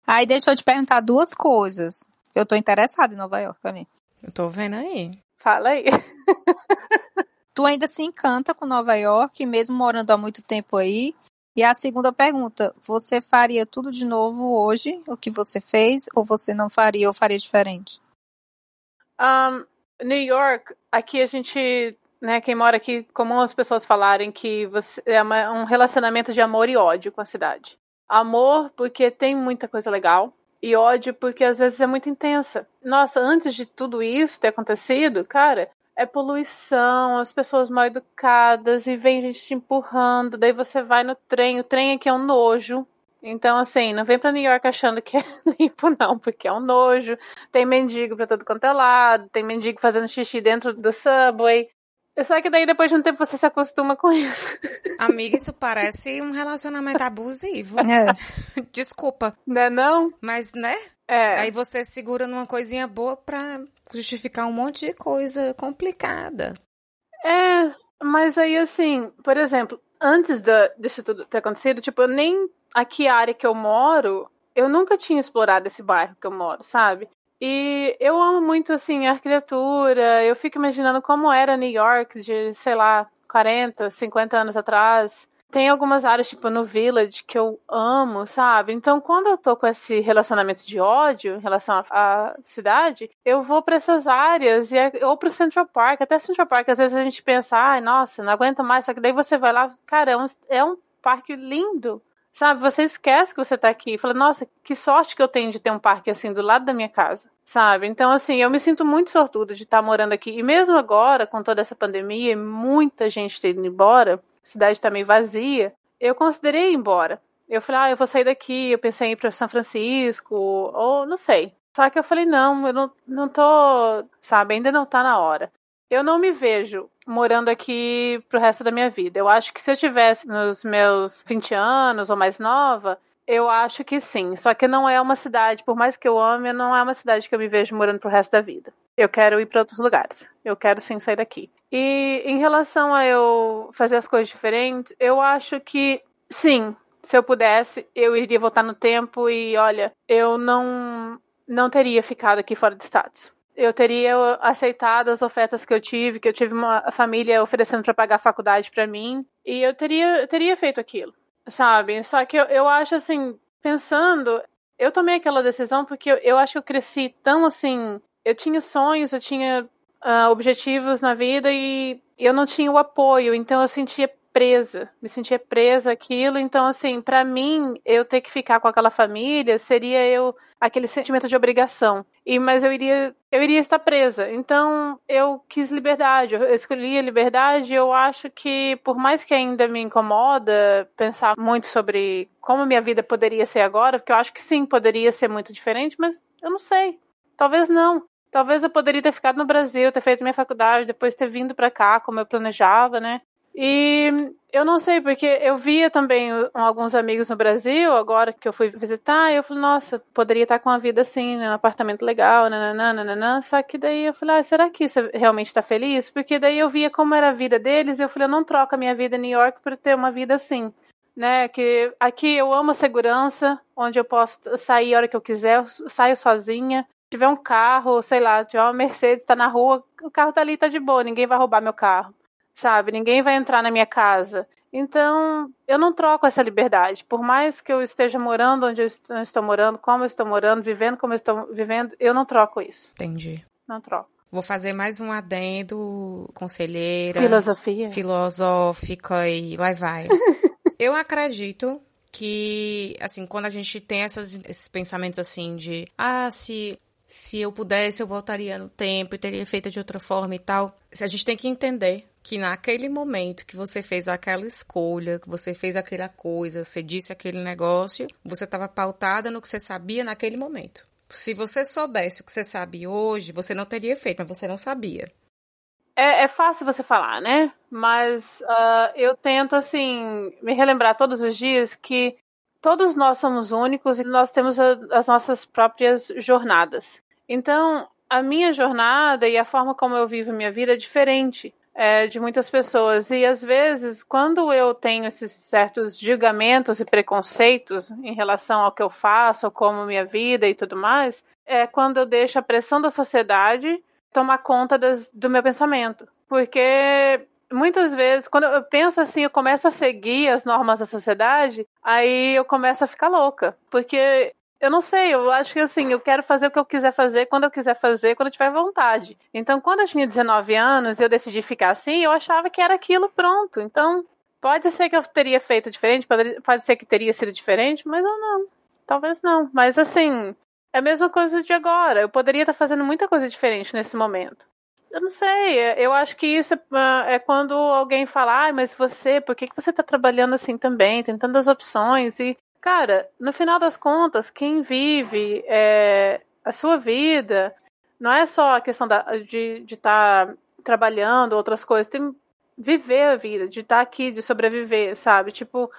Aí deixa eu te perguntar duas coisas. Eu tô interessada em Nova York, ali. Eu tô vendo aí. Fala aí. tu ainda se encanta com Nova York, mesmo morando há muito tempo aí? E a segunda pergunta, você faria tudo de novo hoje, o que você fez, ou você não faria ou faria diferente? Um, New York, aqui a gente, né, quem mora aqui, comum as pessoas falarem que você, é uma, um relacionamento de amor e ódio com a cidade. Amor porque tem muita coisa legal, e ódio porque às vezes é muito intensa. Nossa, antes de tudo isso ter acontecido, cara, é poluição, as pessoas mal educadas e vem gente te empurrando, daí você vai no trem, o trem aqui é um nojo. Então, assim, não vem pra New York achando que é limpo, não, porque é um nojo. Tem mendigo pra todo quanto é lado, tem mendigo fazendo xixi dentro do subway. Só que daí depois de um tempo você se acostuma com isso. Amiga, isso parece um relacionamento abusivo. É. Desculpa. Não é não? Mas, né? É. Aí você segura numa coisinha boa pra justificar um monte de coisa complicada. É, mas aí assim, por exemplo, antes da, disso tudo ter acontecido, tipo, eu nem aqui a área que eu moro, eu nunca tinha explorado esse bairro que eu moro, sabe? E eu amo muito, assim, a arquitetura. Eu fico imaginando como era New York de, sei lá, 40, 50 anos atrás. Tem algumas áreas, tipo no Village, que eu amo, sabe? Então, quando eu tô com esse relacionamento de ódio em relação à cidade, eu vou para essas áreas, e é, ou pro Central Park. Até Central Park, às vezes a gente pensa, ai, nossa, não aguenta mais. Só que daí você vai lá, cara, é um, é um parque lindo. Sabe, você esquece que você tá aqui. Fala, nossa, que sorte que eu tenho de ter um parque assim do lado da minha casa. Sabe? Então, assim, eu me sinto muito sortuda de estar morando aqui. E mesmo agora, com toda essa pandemia e muita gente tendo ido embora, a cidade tá meio vazia, eu considerei ir embora. Eu falei, ah, eu vou sair daqui. Eu pensei em ir para São Francisco, ou não sei. Só que eu falei, não, eu não, não tô, sabe, ainda não tá na hora. Eu não me vejo morando aqui pro resto da minha vida. Eu acho que se eu tivesse nos meus 20 anos ou mais nova, eu acho que sim. Só que não é uma cidade, por mais que eu ame, não é uma cidade que eu me vejo morando pro resto da vida. Eu quero ir para outros lugares. Eu quero sim sair daqui. E em relação a eu fazer as coisas diferentes, eu acho que sim, se eu pudesse, eu iria voltar no tempo e olha, eu não não teria ficado aqui fora de status eu teria aceitado as ofertas que eu tive, que eu tive uma família oferecendo para pagar a faculdade para mim, e eu teria, eu teria feito aquilo, sabe? Só que eu, eu acho assim, pensando, eu tomei aquela decisão porque eu, eu acho que eu cresci tão assim, eu tinha sonhos, eu tinha uh, objetivos na vida e eu não tinha o apoio, então eu sentia presa, me sentia presa aquilo. Então, assim, para mim, eu ter que ficar com aquela família seria eu aquele sentimento de obrigação. E mas eu iria eu iria estar presa. Então, eu quis liberdade, eu escolhi a liberdade. Eu acho que por mais que ainda me incomoda pensar muito sobre como minha vida poderia ser agora, porque eu acho que sim, poderia ser muito diferente, mas eu não sei. Talvez não. Talvez eu poderia ter ficado no Brasil, ter feito minha faculdade, depois ter vindo para cá como eu planejava, né? E eu não sei, porque eu via também alguns amigos no Brasil, agora que eu fui visitar, e eu falei, nossa, poderia estar com uma vida assim, né, um apartamento legal, nananã. Só que daí eu falei, ah, será que você realmente está feliz? Porque daí eu via como era a vida deles, e eu falei, eu não troco a minha vida em New York por ter uma vida assim. Né, que aqui eu amo a segurança, onde eu posso sair a hora que eu quiser, eu saio sozinha. Tiver um carro, sei lá, tiver uma Mercedes, está na rua, o carro tá ali, tá de boa, ninguém vai roubar meu carro sabe? Ninguém vai entrar na minha casa. Então, eu não troco essa liberdade. Por mais que eu esteja morando onde eu estou morando, como eu estou morando, vivendo como eu estou vivendo, eu não troco isso. Entendi. Não troco. Vou fazer mais um adendo, conselheira. Filosofia. Filosófica e lá vai. eu acredito que, assim, quando a gente tem essas, esses pensamentos assim de, ah, se se eu pudesse, eu voltaria no tempo e teria feito de outra forma e tal. A gente tem que entender que naquele momento que você fez aquela escolha, que você fez aquela coisa, você disse aquele negócio, você estava pautada no que você sabia naquele momento. Se você soubesse o que você sabe hoje, você não teria feito, mas você não sabia. É, é fácil você falar, né? Mas uh, eu tento, assim, me relembrar todos os dias que todos nós somos únicos e nós temos a, as nossas próprias jornadas. Então, a minha jornada e a forma como eu vivo minha vida é diferente é, de muitas pessoas. E às vezes, quando eu tenho esses certos julgamentos e preconceitos em relação ao que eu faço, como minha vida e tudo mais, é quando eu deixo a pressão da sociedade tomar conta das, do meu pensamento. Porque muitas vezes, quando eu penso assim, eu começo a seguir as normas da sociedade, aí eu começo a ficar louca. Porque eu não sei, eu acho que assim, eu quero fazer o que eu quiser fazer, quando eu quiser fazer, quando eu tiver vontade. Então, quando eu tinha 19 anos eu decidi ficar assim, eu achava que era aquilo pronto. Então, pode ser que eu teria feito diferente, pode, ser que teria sido diferente, mas eu não. Talvez não. Mas assim, é a mesma coisa de agora. Eu poderia estar fazendo muita coisa diferente nesse momento. Eu não sei, eu acho que isso é, é quando alguém fala, ah, mas você, por que, que você está trabalhando assim também? Tem tantas opções. E Cara, no final das contas, quem vive é, a sua vida não é só a questão da, de estar tá trabalhando, outras coisas, tem viver a vida, de estar tá aqui, de sobreviver, sabe? Tipo,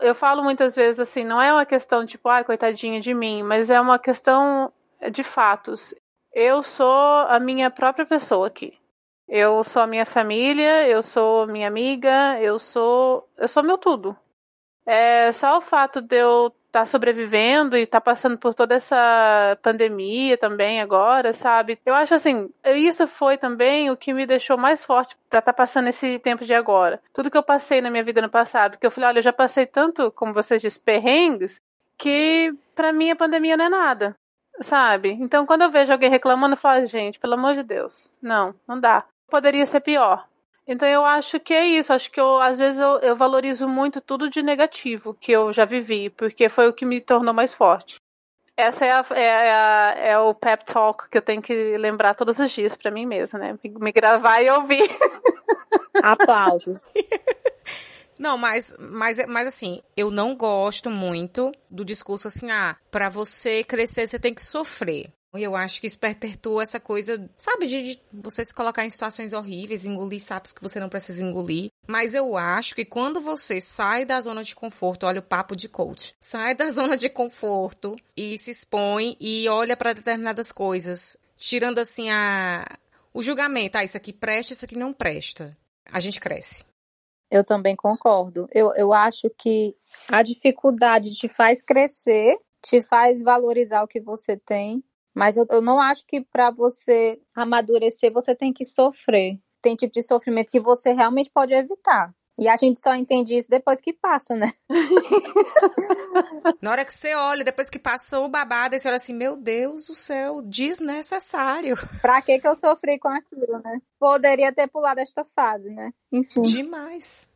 eu falo muitas vezes assim, não é uma questão tipo, ai, coitadinha de mim, mas é uma questão de fatos. Eu sou a minha própria pessoa aqui. Eu sou a minha família, eu sou minha amiga, eu sou eu sou meu tudo. É, só o fato de eu tá sobrevivendo e tá passando por toda essa pandemia também agora, sabe? Eu acho assim, isso foi também o que me deixou mais forte para estar tá passando esse tempo de agora. Tudo que eu passei na minha vida no passado, que eu falei, olha, eu já passei tanto, como vocês dizem, perrengues, que para mim a pandemia não é nada, sabe? Então quando eu vejo alguém reclamando, eu falo, gente, pelo amor de Deus, não, não dá. Poderia ser pior. Então eu acho que é isso. Acho que eu, às vezes eu, eu valorizo muito tudo de negativo que eu já vivi, porque foi o que me tornou mais forte. Essa é, a, é, a, é o pep talk que eu tenho que lembrar todos os dias para mim mesma, né? Me gravar e ouvir. Aplausos. Não, mas, mas, mas assim, eu não gosto muito do discurso assim, ah, para você crescer você tem que sofrer. E eu acho que isso perpetua essa coisa, sabe, de, de, você se colocar em situações horríveis, engolir sapos que você não precisa engolir. Mas eu acho que quando você sai da zona de conforto, olha o papo de coach, sai da zona de conforto e se expõe e olha para determinadas coisas, tirando assim a o julgamento, ah, isso aqui presta, isso aqui não presta. A gente cresce. Eu também concordo. Eu, eu acho que a dificuldade te faz crescer, te faz valorizar o que você tem mas eu, eu não acho que para você amadurecer você tem que sofrer. Tem tipo de sofrimento que você realmente pode evitar. E a gente só entende isso depois que passa, né? Na hora que você olha, depois que passou o babado, você olha assim, meu Deus do céu, desnecessário. Pra que que eu sofri com aquilo, né? Poderia ter pulado esta fase, né? Enfim. Demais.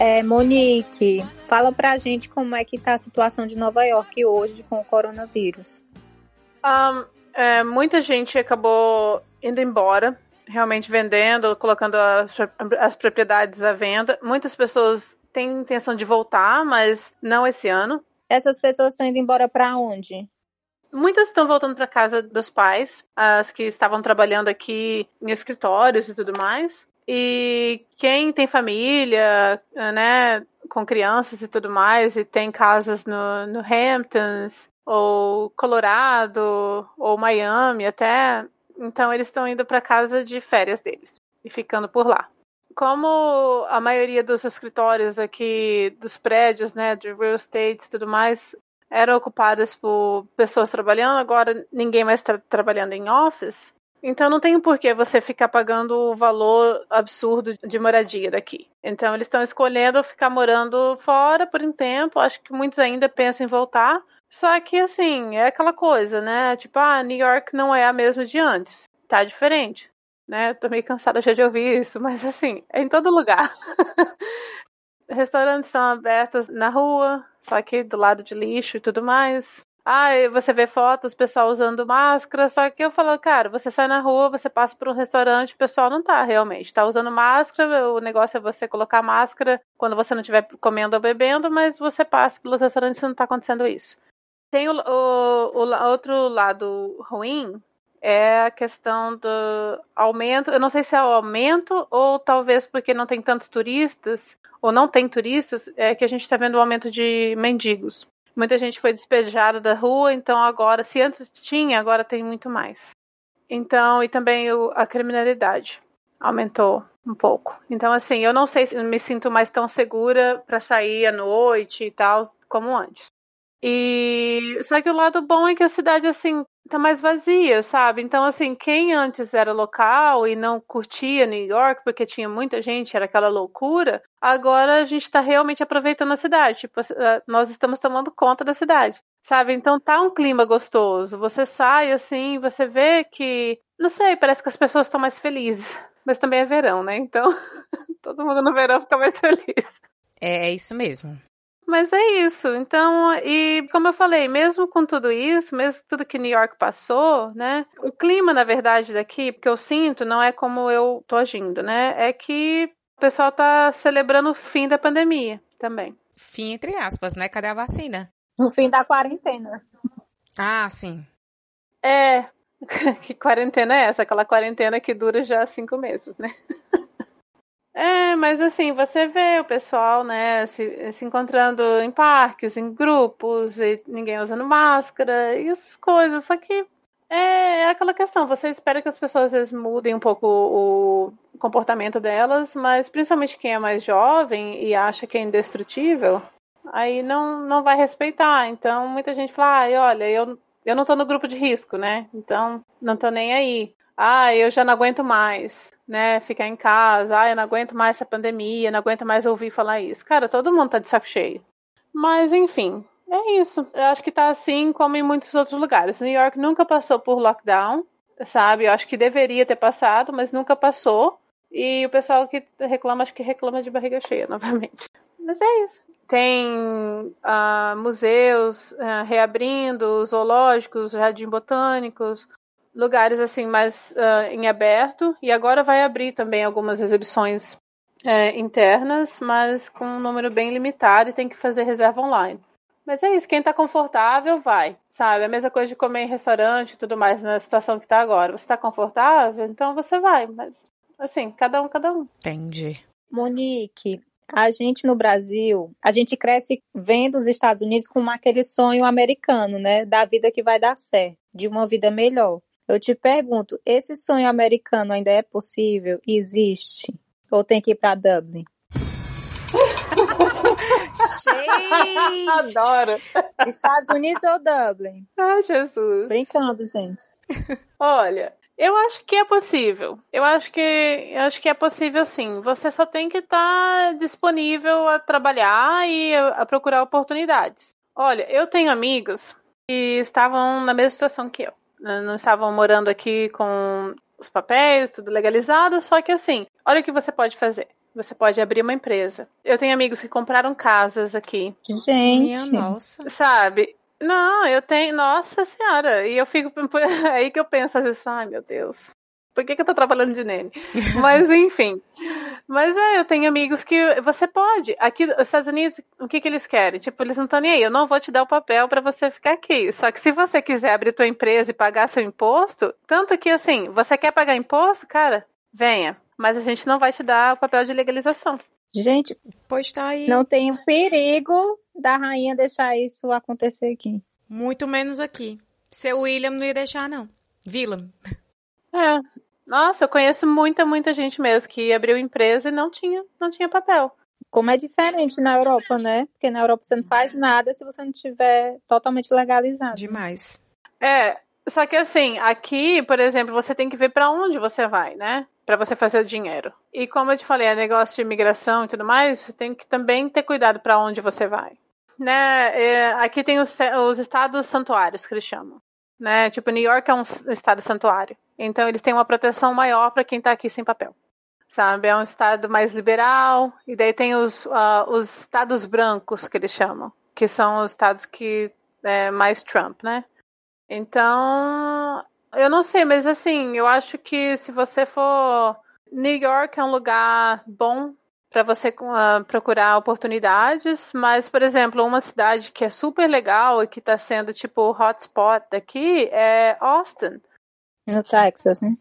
É, Monique, fala pra gente como é que tá a situação de Nova York hoje com o coronavírus. Um, é, muita gente acabou indo embora, realmente vendendo, colocando as, as propriedades à venda. Muitas pessoas têm intenção de voltar, mas não esse ano. Essas pessoas estão indo embora para onde? Muitas estão voltando para casa dos pais, as que estavam trabalhando aqui em escritórios e tudo mais. E quem tem família, né, com crianças e tudo mais, e tem casas no, no Hamptons, ou Colorado, ou Miami até, então eles estão indo para casa de férias deles e ficando por lá. Como a maioria dos escritórios aqui, dos prédios, né, de real estate e tudo mais, eram ocupados por pessoas trabalhando, agora ninguém mais está trabalhando em office, então não tem por que você ficar pagando o valor absurdo de moradia daqui. Então eles estão escolhendo ficar morando fora por um tempo. Acho que muitos ainda pensam em voltar. Só que assim, é aquela coisa, né? Tipo, ah, New York não é a mesma de antes. Tá diferente. Né? Tô meio cansada já de ouvir isso, mas assim, é em todo lugar. Restaurantes estão abertos na rua, só que do lado de lixo e tudo mais. Ah, você vê fotos, pessoal usando máscara, só que eu falo, cara, você sai na rua, você passa por um restaurante, o pessoal não tá realmente, tá usando máscara, o negócio é você colocar máscara quando você não estiver comendo ou bebendo, mas você passa pelos restaurantes e não tá acontecendo isso. Tem o, o, o outro lado ruim, é a questão do aumento. Eu não sei se é o aumento ou talvez porque não tem tantos turistas ou não tem turistas, é que a gente está vendo o aumento de mendigos. Muita gente foi despejada da rua, então agora, se antes tinha, agora tem muito mais. Então, e também o, a criminalidade aumentou um pouco. Então, assim, eu não sei se me sinto mais tão segura para sair à noite e tal como antes. E só que o lado bom é que a cidade assim tá mais vazia, sabe? Então assim, quem antes era local e não curtia New York porque tinha muita gente, era aquela loucura, agora a gente tá realmente aproveitando a cidade, tipo, nós estamos tomando conta da cidade. Sabe? Então tá um clima gostoso. Você sai assim, você vê que, não sei, parece que as pessoas estão mais felizes. Mas também é verão, né? Então, todo mundo no verão fica mais feliz. É, é isso mesmo. Mas é isso. Então, e como eu falei, mesmo com tudo isso, mesmo tudo que New York passou, né? O clima, na verdade, daqui, porque eu sinto, não é como eu tô agindo, né? É que o pessoal tá celebrando o fim da pandemia também. Fim entre aspas, né? Cadê a vacina? O fim da quarentena. Ah, sim. É. que quarentena é essa? Aquela quarentena que dura já cinco meses, né? É, mas assim, você vê o pessoal, né, se, se encontrando em parques, em grupos, e ninguém usando máscara, e essas coisas. Só que É, é aquela questão, você espera que as pessoas às vezes mudem um pouco o comportamento delas, mas principalmente quem é mais jovem e acha que é indestrutível, aí não, não vai respeitar. Então muita gente fala, ah, olha, eu, eu não tô no grupo de risco, né? Então não tô nem aí. Ah, eu já não aguento mais, né? Ficar em casa, ah, eu não aguento mais essa pandemia, não aguento mais ouvir falar isso. Cara, todo mundo tá de saco cheio. Mas enfim, é isso. Eu acho que tá assim como em muitos outros lugares. New York nunca passou por lockdown, sabe? Eu acho que deveria ter passado, mas nunca passou. E o pessoal que reclama, acho que reclama de barriga cheia, novamente. Mas é isso. Tem uh, museus uh, reabrindo, zoológicos, jardim botânicos, lugares assim mais uh, em aberto. E agora vai abrir também algumas exibições é, internas, mas com um número bem limitado e tem que fazer reserva online. Mas é isso, quem tá confortável vai, sabe? É a mesma coisa de comer em restaurante e tudo mais na situação que tá agora. Você tá confortável, então você vai, mas assim, cada um, cada um. Entendi. Monique, a gente no Brasil, a gente cresce vendo os Estados Unidos com aquele sonho americano, né? Da vida que vai dar certo, de uma vida melhor. Eu te pergunto, esse sonho americano ainda é possível? Existe? Ou tem que ir para Dublin? Gente! Adoro! Estados Unidos ou Dublin? Ai, Jesus. Brincando, gente. Olha, eu acho que é possível. Eu acho que eu acho que é possível sim. Você só tem que estar tá disponível a trabalhar e a procurar oportunidades. Olha, eu tenho amigos que estavam na mesma situação que eu. Não estavam morando aqui com os papéis, tudo legalizado, só que assim, olha o que você pode fazer. Você pode abrir uma empresa. Eu tenho amigos que compraram casas aqui. Gente, Minha nossa. Sabe? Não, eu tenho. Nossa Senhora. E eu fico. Aí que eu penso, às vezes, ai meu Deus. Por que, que eu tô trabalhando de nele? Mas, enfim. Mas é, eu tenho amigos que você pode. Aqui, os Estados Unidos, o que, que eles querem? Tipo, eles não estão nem aí. Eu não vou te dar o papel para você ficar aqui. Só que se você quiser abrir tua empresa e pagar seu imposto, tanto que assim, você quer pagar imposto, cara, venha. Mas a gente não vai te dar o papel de legalização. Gente, Pois tá aí. não tem perigo da rainha deixar isso acontecer aqui. Muito menos aqui. Seu William não ia deixar, não. William. É. Nossa, eu conheço muita, muita gente mesmo que abriu empresa e não tinha, não tinha papel. Como é diferente na Europa, né? Porque na Europa você não faz nada se você não tiver totalmente legalizado. Demais. É, só que assim, aqui, por exemplo, você tem que ver para onde você vai, né? Para você fazer o dinheiro. E como eu te falei, é negócio de imigração e tudo mais, você tem que também ter cuidado para onde você vai. Né? É, aqui tem os, os estados santuários que eles chamam. Né? Tipo, New York é um estado santuário. Então eles têm uma proteção maior para quem tá aqui sem papel. Sabe? É um estado mais liberal. E daí tem os, uh, os estados brancos que eles chamam. Que são os estados que é mais Trump, né? Então, eu não sei, mas assim, eu acho que se você for. New York é um lugar bom para você uh, procurar oportunidades, mas, por exemplo, uma cidade que é super legal e que está sendo tipo hotspot daqui é Austin. No Texas, né?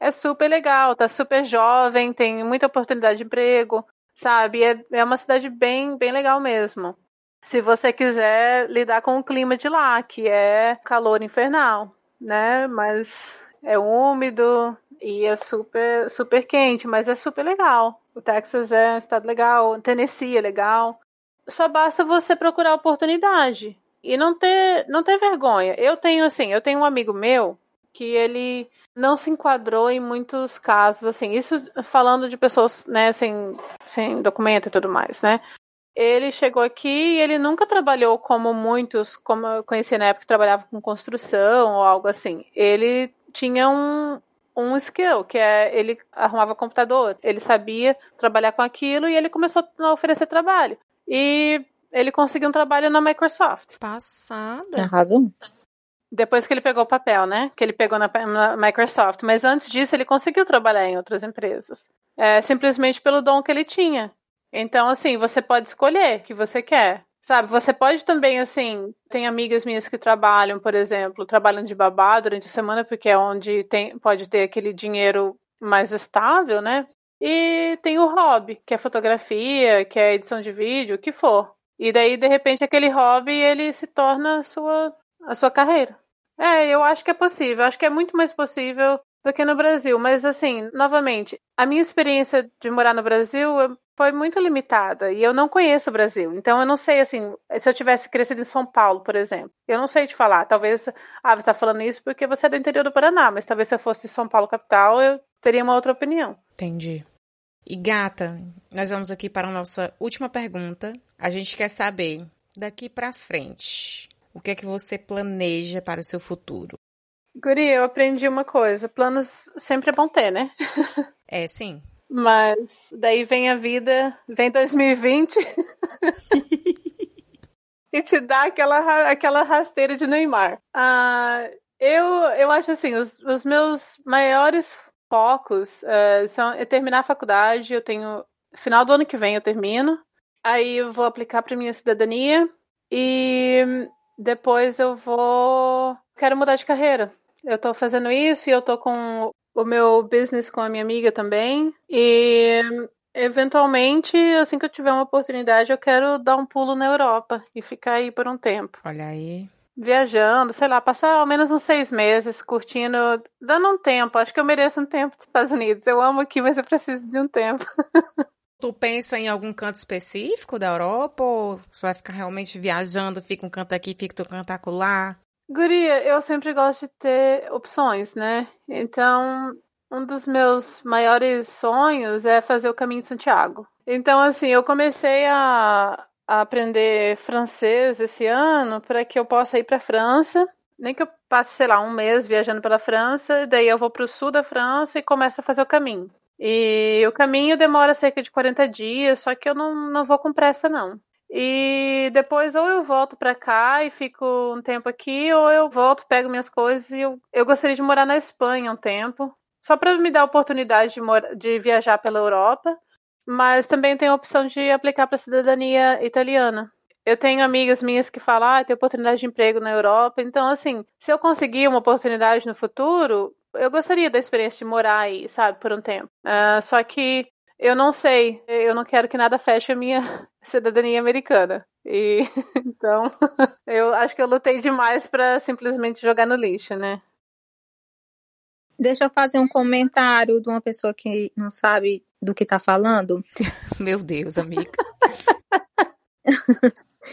É super legal, tá super jovem, tem muita oportunidade de emprego, sabe? É, é uma cidade bem, bem legal mesmo. Se você quiser lidar com o clima de lá, que é calor infernal, né? Mas é úmido e é super, super quente, mas é super legal. O Texas é um estado legal, Tennessee é legal. Só basta você procurar oportunidade e não ter, não ter vergonha. Eu tenho assim, eu tenho um amigo meu que ele não se enquadrou em muitos casos, assim, isso falando de pessoas, né, sem, sem documento e tudo mais, né? Ele chegou aqui e ele nunca trabalhou como muitos, como eu conhecia na época, que trabalhava com construção ou algo assim. Ele tinha um, um skill, que é ele arrumava computador, ele sabia trabalhar com aquilo e ele começou a oferecer trabalho. E ele conseguiu um trabalho na Microsoft. Passada. Arrasou. Depois que ele pegou o papel, né? Que ele pegou na, na Microsoft. Mas antes disso, ele conseguiu trabalhar em outras empresas. É, simplesmente pelo dom que ele tinha. Então, assim, você pode escolher o que você quer. Sabe, você pode também, assim, tem amigas minhas que trabalham, por exemplo, trabalham de babá durante a semana, porque é onde tem, pode ter aquele dinheiro mais estável, né? E tem o hobby, que é fotografia, que é edição de vídeo, o que for. E daí, de repente, aquele hobby, ele se torna a sua, a sua carreira. É, eu acho que é possível. Acho que é muito mais possível do que no Brasil. Mas, assim, novamente, a minha experiência de morar no Brasil foi muito limitada e eu não conheço o Brasil. Então, eu não sei, assim, se eu tivesse crescido em São Paulo, por exemplo, eu não sei te falar. Talvez, ah, você está falando isso porque você é do interior do Paraná, mas talvez se eu fosse de São Paulo, capital, eu teria uma outra opinião. Entendi. E gata, nós vamos aqui para a nossa última pergunta. A gente quer saber, daqui para frente, o que é que você planeja para o seu futuro? Guri, eu aprendi uma coisa. Planos sempre é bom ter, né? É, sim. Mas daí vem a vida, vem 2020 e te dá aquela, aquela rasteira de Neymar. Ah, eu, eu acho assim, os, os meus maiores focos uh, são é terminar a faculdade, eu tenho. Final do ano que vem eu termino. Aí eu vou aplicar para minha cidadania e depois eu vou. Quero mudar de carreira. Eu tô fazendo isso e eu tô com o meu business com a minha amiga também. E eventualmente, assim que eu tiver uma oportunidade, eu quero dar um pulo na Europa e ficar aí por um tempo. Olha aí. Viajando, sei lá, passar ao menos uns seis meses curtindo, dando um tempo. Acho que eu mereço um tempo nos Estados Unidos. Eu amo aqui, mas eu preciso de um tempo. Tu pensa em algum canto específico da Europa ou você vai ficar realmente viajando, fica um canto aqui, fica um canto acolá? Guria, eu sempre gosto de ter opções, né? Então, um dos meus maiores sonhos é fazer o caminho de Santiago. Então, assim, eu comecei a, a aprender francês esse ano para que eu possa ir para a França. Nem que eu passe, sei lá, um mês viajando pela França, daí eu vou para o sul da França e começo a fazer o caminho. E o caminho demora cerca de 40 dias, só que eu não, não vou com pressa, não. E depois ou eu volto para cá e fico um tempo aqui, ou eu volto, pego minhas coisas e eu, eu gostaria de morar na Espanha um tempo, só para me dar a oportunidade de, de viajar pela Europa, mas também tenho a opção de aplicar para cidadania italiana. Eu tenho amigas minhas que falam, ah, tem oportunidade de emprego na Europa, então assim, se eu conseguir uma oportunidade no futuro, eu gostaria da experiência de morar aí, sabe, por um tempo. Uh, só que eu não sei, eu não quero que nada feche a minha cidadania americana. E então, eu acho que eu lutei demais para simplesmente jogar no lixo, né? Deixa eu fazer um comentário de uma pessoa que não sabe do que tá falando. Meu Deus, amiga.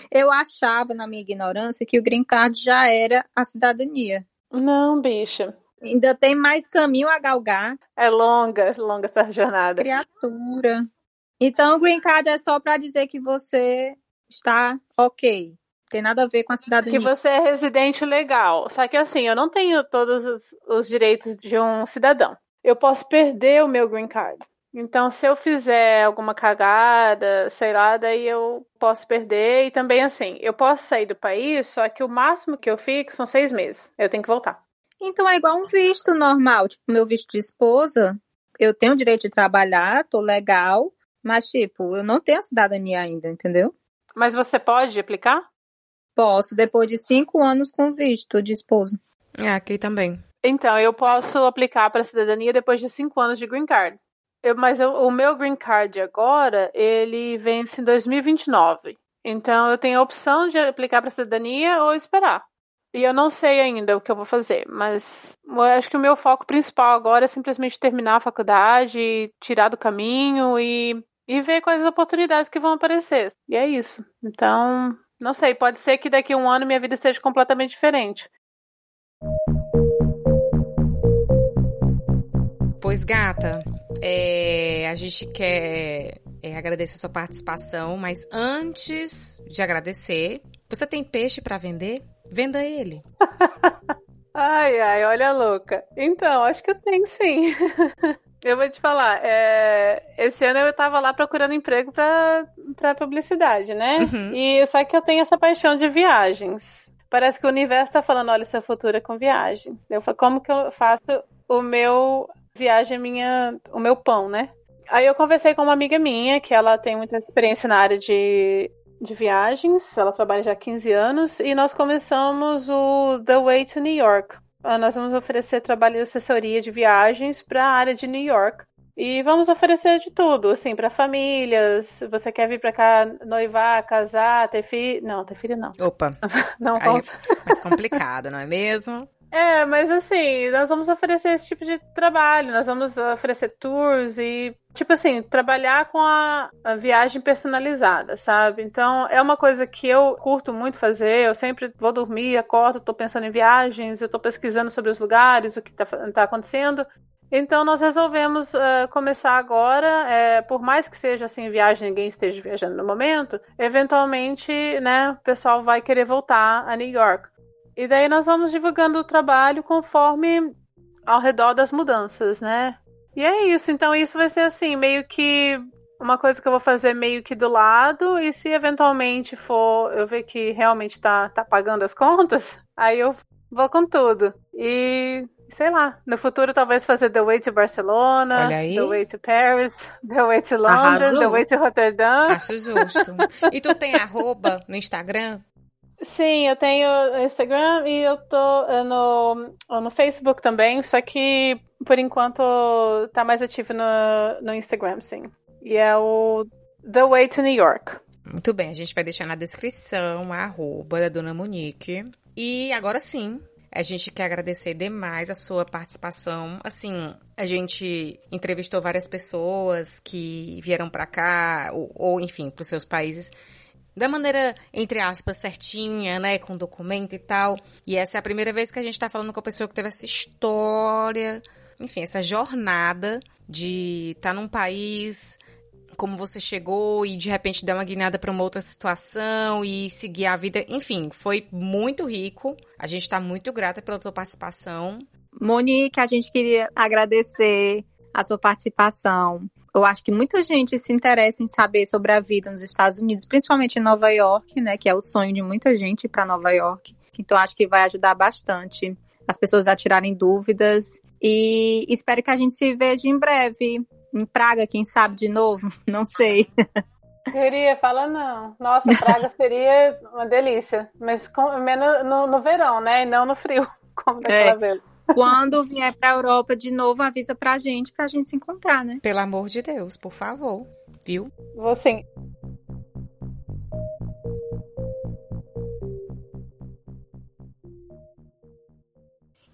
eu achava, na minha ignorância, que o green card já era a cidadania. Não, bicha. Ainda tem mais caminho a galgar. É longa, longa essa jornada. Criatura. Então, o green card é só para dizer que você está ok. Tem nada a ver com a cidadania. Que você é residente legal. Só que assim, eu não tenho todos os, os direitos de um cidadão. Eu posso perder o meu green card. Então, se eu fizer alguma cagada, sei lá, daí eu posso perder. E também, assim, eu posso sair do país, só que o máximo que eu fico são seis meses. Eu tenho que voltar. Então é igual um visto normal, tipo, meu visto de esposa, eu tenho o direito de trabalhar, tô legal, mas tipo, eu não tenho a cidadania ainda, entendeu? Mas você pode aplicar? Posso, depois de cinco anos com visto de esposa. É, aqui também. Então, eu posso aplicar para a cidadania depois de cinco anos de green card. Eu, mas eu, o meu green card agora, ele vence em 2029. Então, eu tenho a opção de aplicar para a cidadania ou esperar. E eu não sei ainda o que eu vou fazer, mas eu acho que o meu foco principal agora é simplesmente terminar a faculdade, tirar do caminho e, e ver quais as oportunidades que vão aparecer. E é isso. Então, não sei, pode ser que daqui a um ano minha vida seja completamente diferente. Pois, gata, é, a gente quer é, agradecer a sua participação, mas antes de agradecer, você tem peixe para vender? Venda ele. ai, ai, olha a louca. Então, acho que eu tenho sim. Eu vou te falar, é... esse ano eu tava lá procurando emprego pra, pra publicidade, né? Uhum. E só que eu tenho essa paixão de viagens. Parece que o universo tá falando, olha, seu futuro é com viagens. Eu falo, como que eu faço o meu viagem, minha, o meu pão, né? Aí eu conversei com uma amiga minha, que ela tem muita experiência na área de de viagens, ela trabalha já há 15 anos, e nós começamos o The Way to New York. Ah, nós vamos oferecer trabalho de assessoria de viagens para a área de New York. E vamos oferecer de tudo, assim, para famílias. Você quer vir para cá noivar, casar, ter filho? Não, ter filho não. Opa. não. Aí, mais complicado, não é mesmo? É, mas assim, nós vamos oferecer esse tipo de trabalho, nós vamos oferecer tours e, tipo assim, trabalhar com a, a, viagem personalizada, sabe? Então, é uma coisa que eu curto muito fazer, eu sempre vou dormir, acordo, tô pensando em viagens, eu tô pesquisando sobre os lugares, o que tá, tá acontecendo. Então, nós resolvemos uh, começar agora, é, por mais que seja assim, viagem, ninguém esteja viajando no momento, eventualmente, né, o pessoal vai querer voltar a New York. E daí nós vamos divulgando o trabalho conforme ao redor das mudanças, né? E é isso. Então isso vai ser assim, meio que uma coisa que eu vou fazer meio que do lado, e se eventualmente for eu ver que realmente tá, tá pagando as contas, aí eu vou com tudo. E sei lá, no futuro talvez fazer The Way to Barcelona, The Way to Paris, The Way to London, Arrasou. The Way to Rotterdam. Acho justo. E tu tem arroba no Instagram? Sim, eu tenho Instagram e eu tô eh, no, no Facebook também, só que por enquanto tá mais ativo no, no Instagram, sim. E é o The Way to New York. Muito bem, a gente vai deixar na descrição a arroba da Dona Monique. E agora sim, a gente quer agradecer demais a sua participação. Assim, a gente entrevistou várias pessoas que vieram para cá, ou, ou enfim, para os seus países da maneira, entre aspas, certinha, né, com documento e tal. E essa é a primeira vez que a gente tá falando com a pessoa que teve essa história, enfim, essa jornada de estar tá num país como você chegou e de repente dar uma guinada para uma outra situação e seguir a vida. Enfim, foi muito rico. A gente está muito grata pela tua participação. Monique, a gente queria agradecer a sua participação. Eu acho que muita gente se interessa em saber sobre a vida nos Estados Unidos, principalmente em Nova York, né, que é o sonho de muita gente para Nova York. Então acho que vai ajudar bastante as pessoas a tirarem dúvidas e espero que a gente se veja em breve em Praga, quem sabe de novo, não sei. Queria, fala não. Nossa, Praga seria uma delícia, mas com, menos no, no verão, né, e não no frio, como daquela é. vez. Quando vier pra Europa de novo, avisa pra gente, pra gente se encontrar, né? Pelo amor de Deus, por favor. Viu? Vou sim.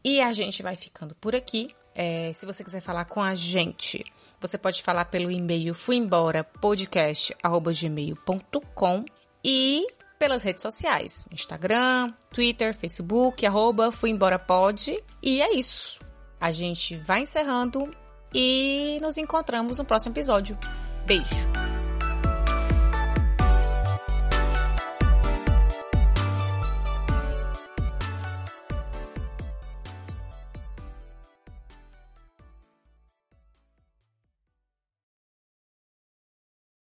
E a gente vai ficando por aqui. É, se você quiser falar com a gente, você pode falar pelo e-mail fuembora.podcast.gmail.com e pelas redes sociais, Instagram, Twitter, Facebook, arroba Fui Embora Pod. E é isso. A gente vai encerrando e nos encontramos no próximo episódio. Beijo!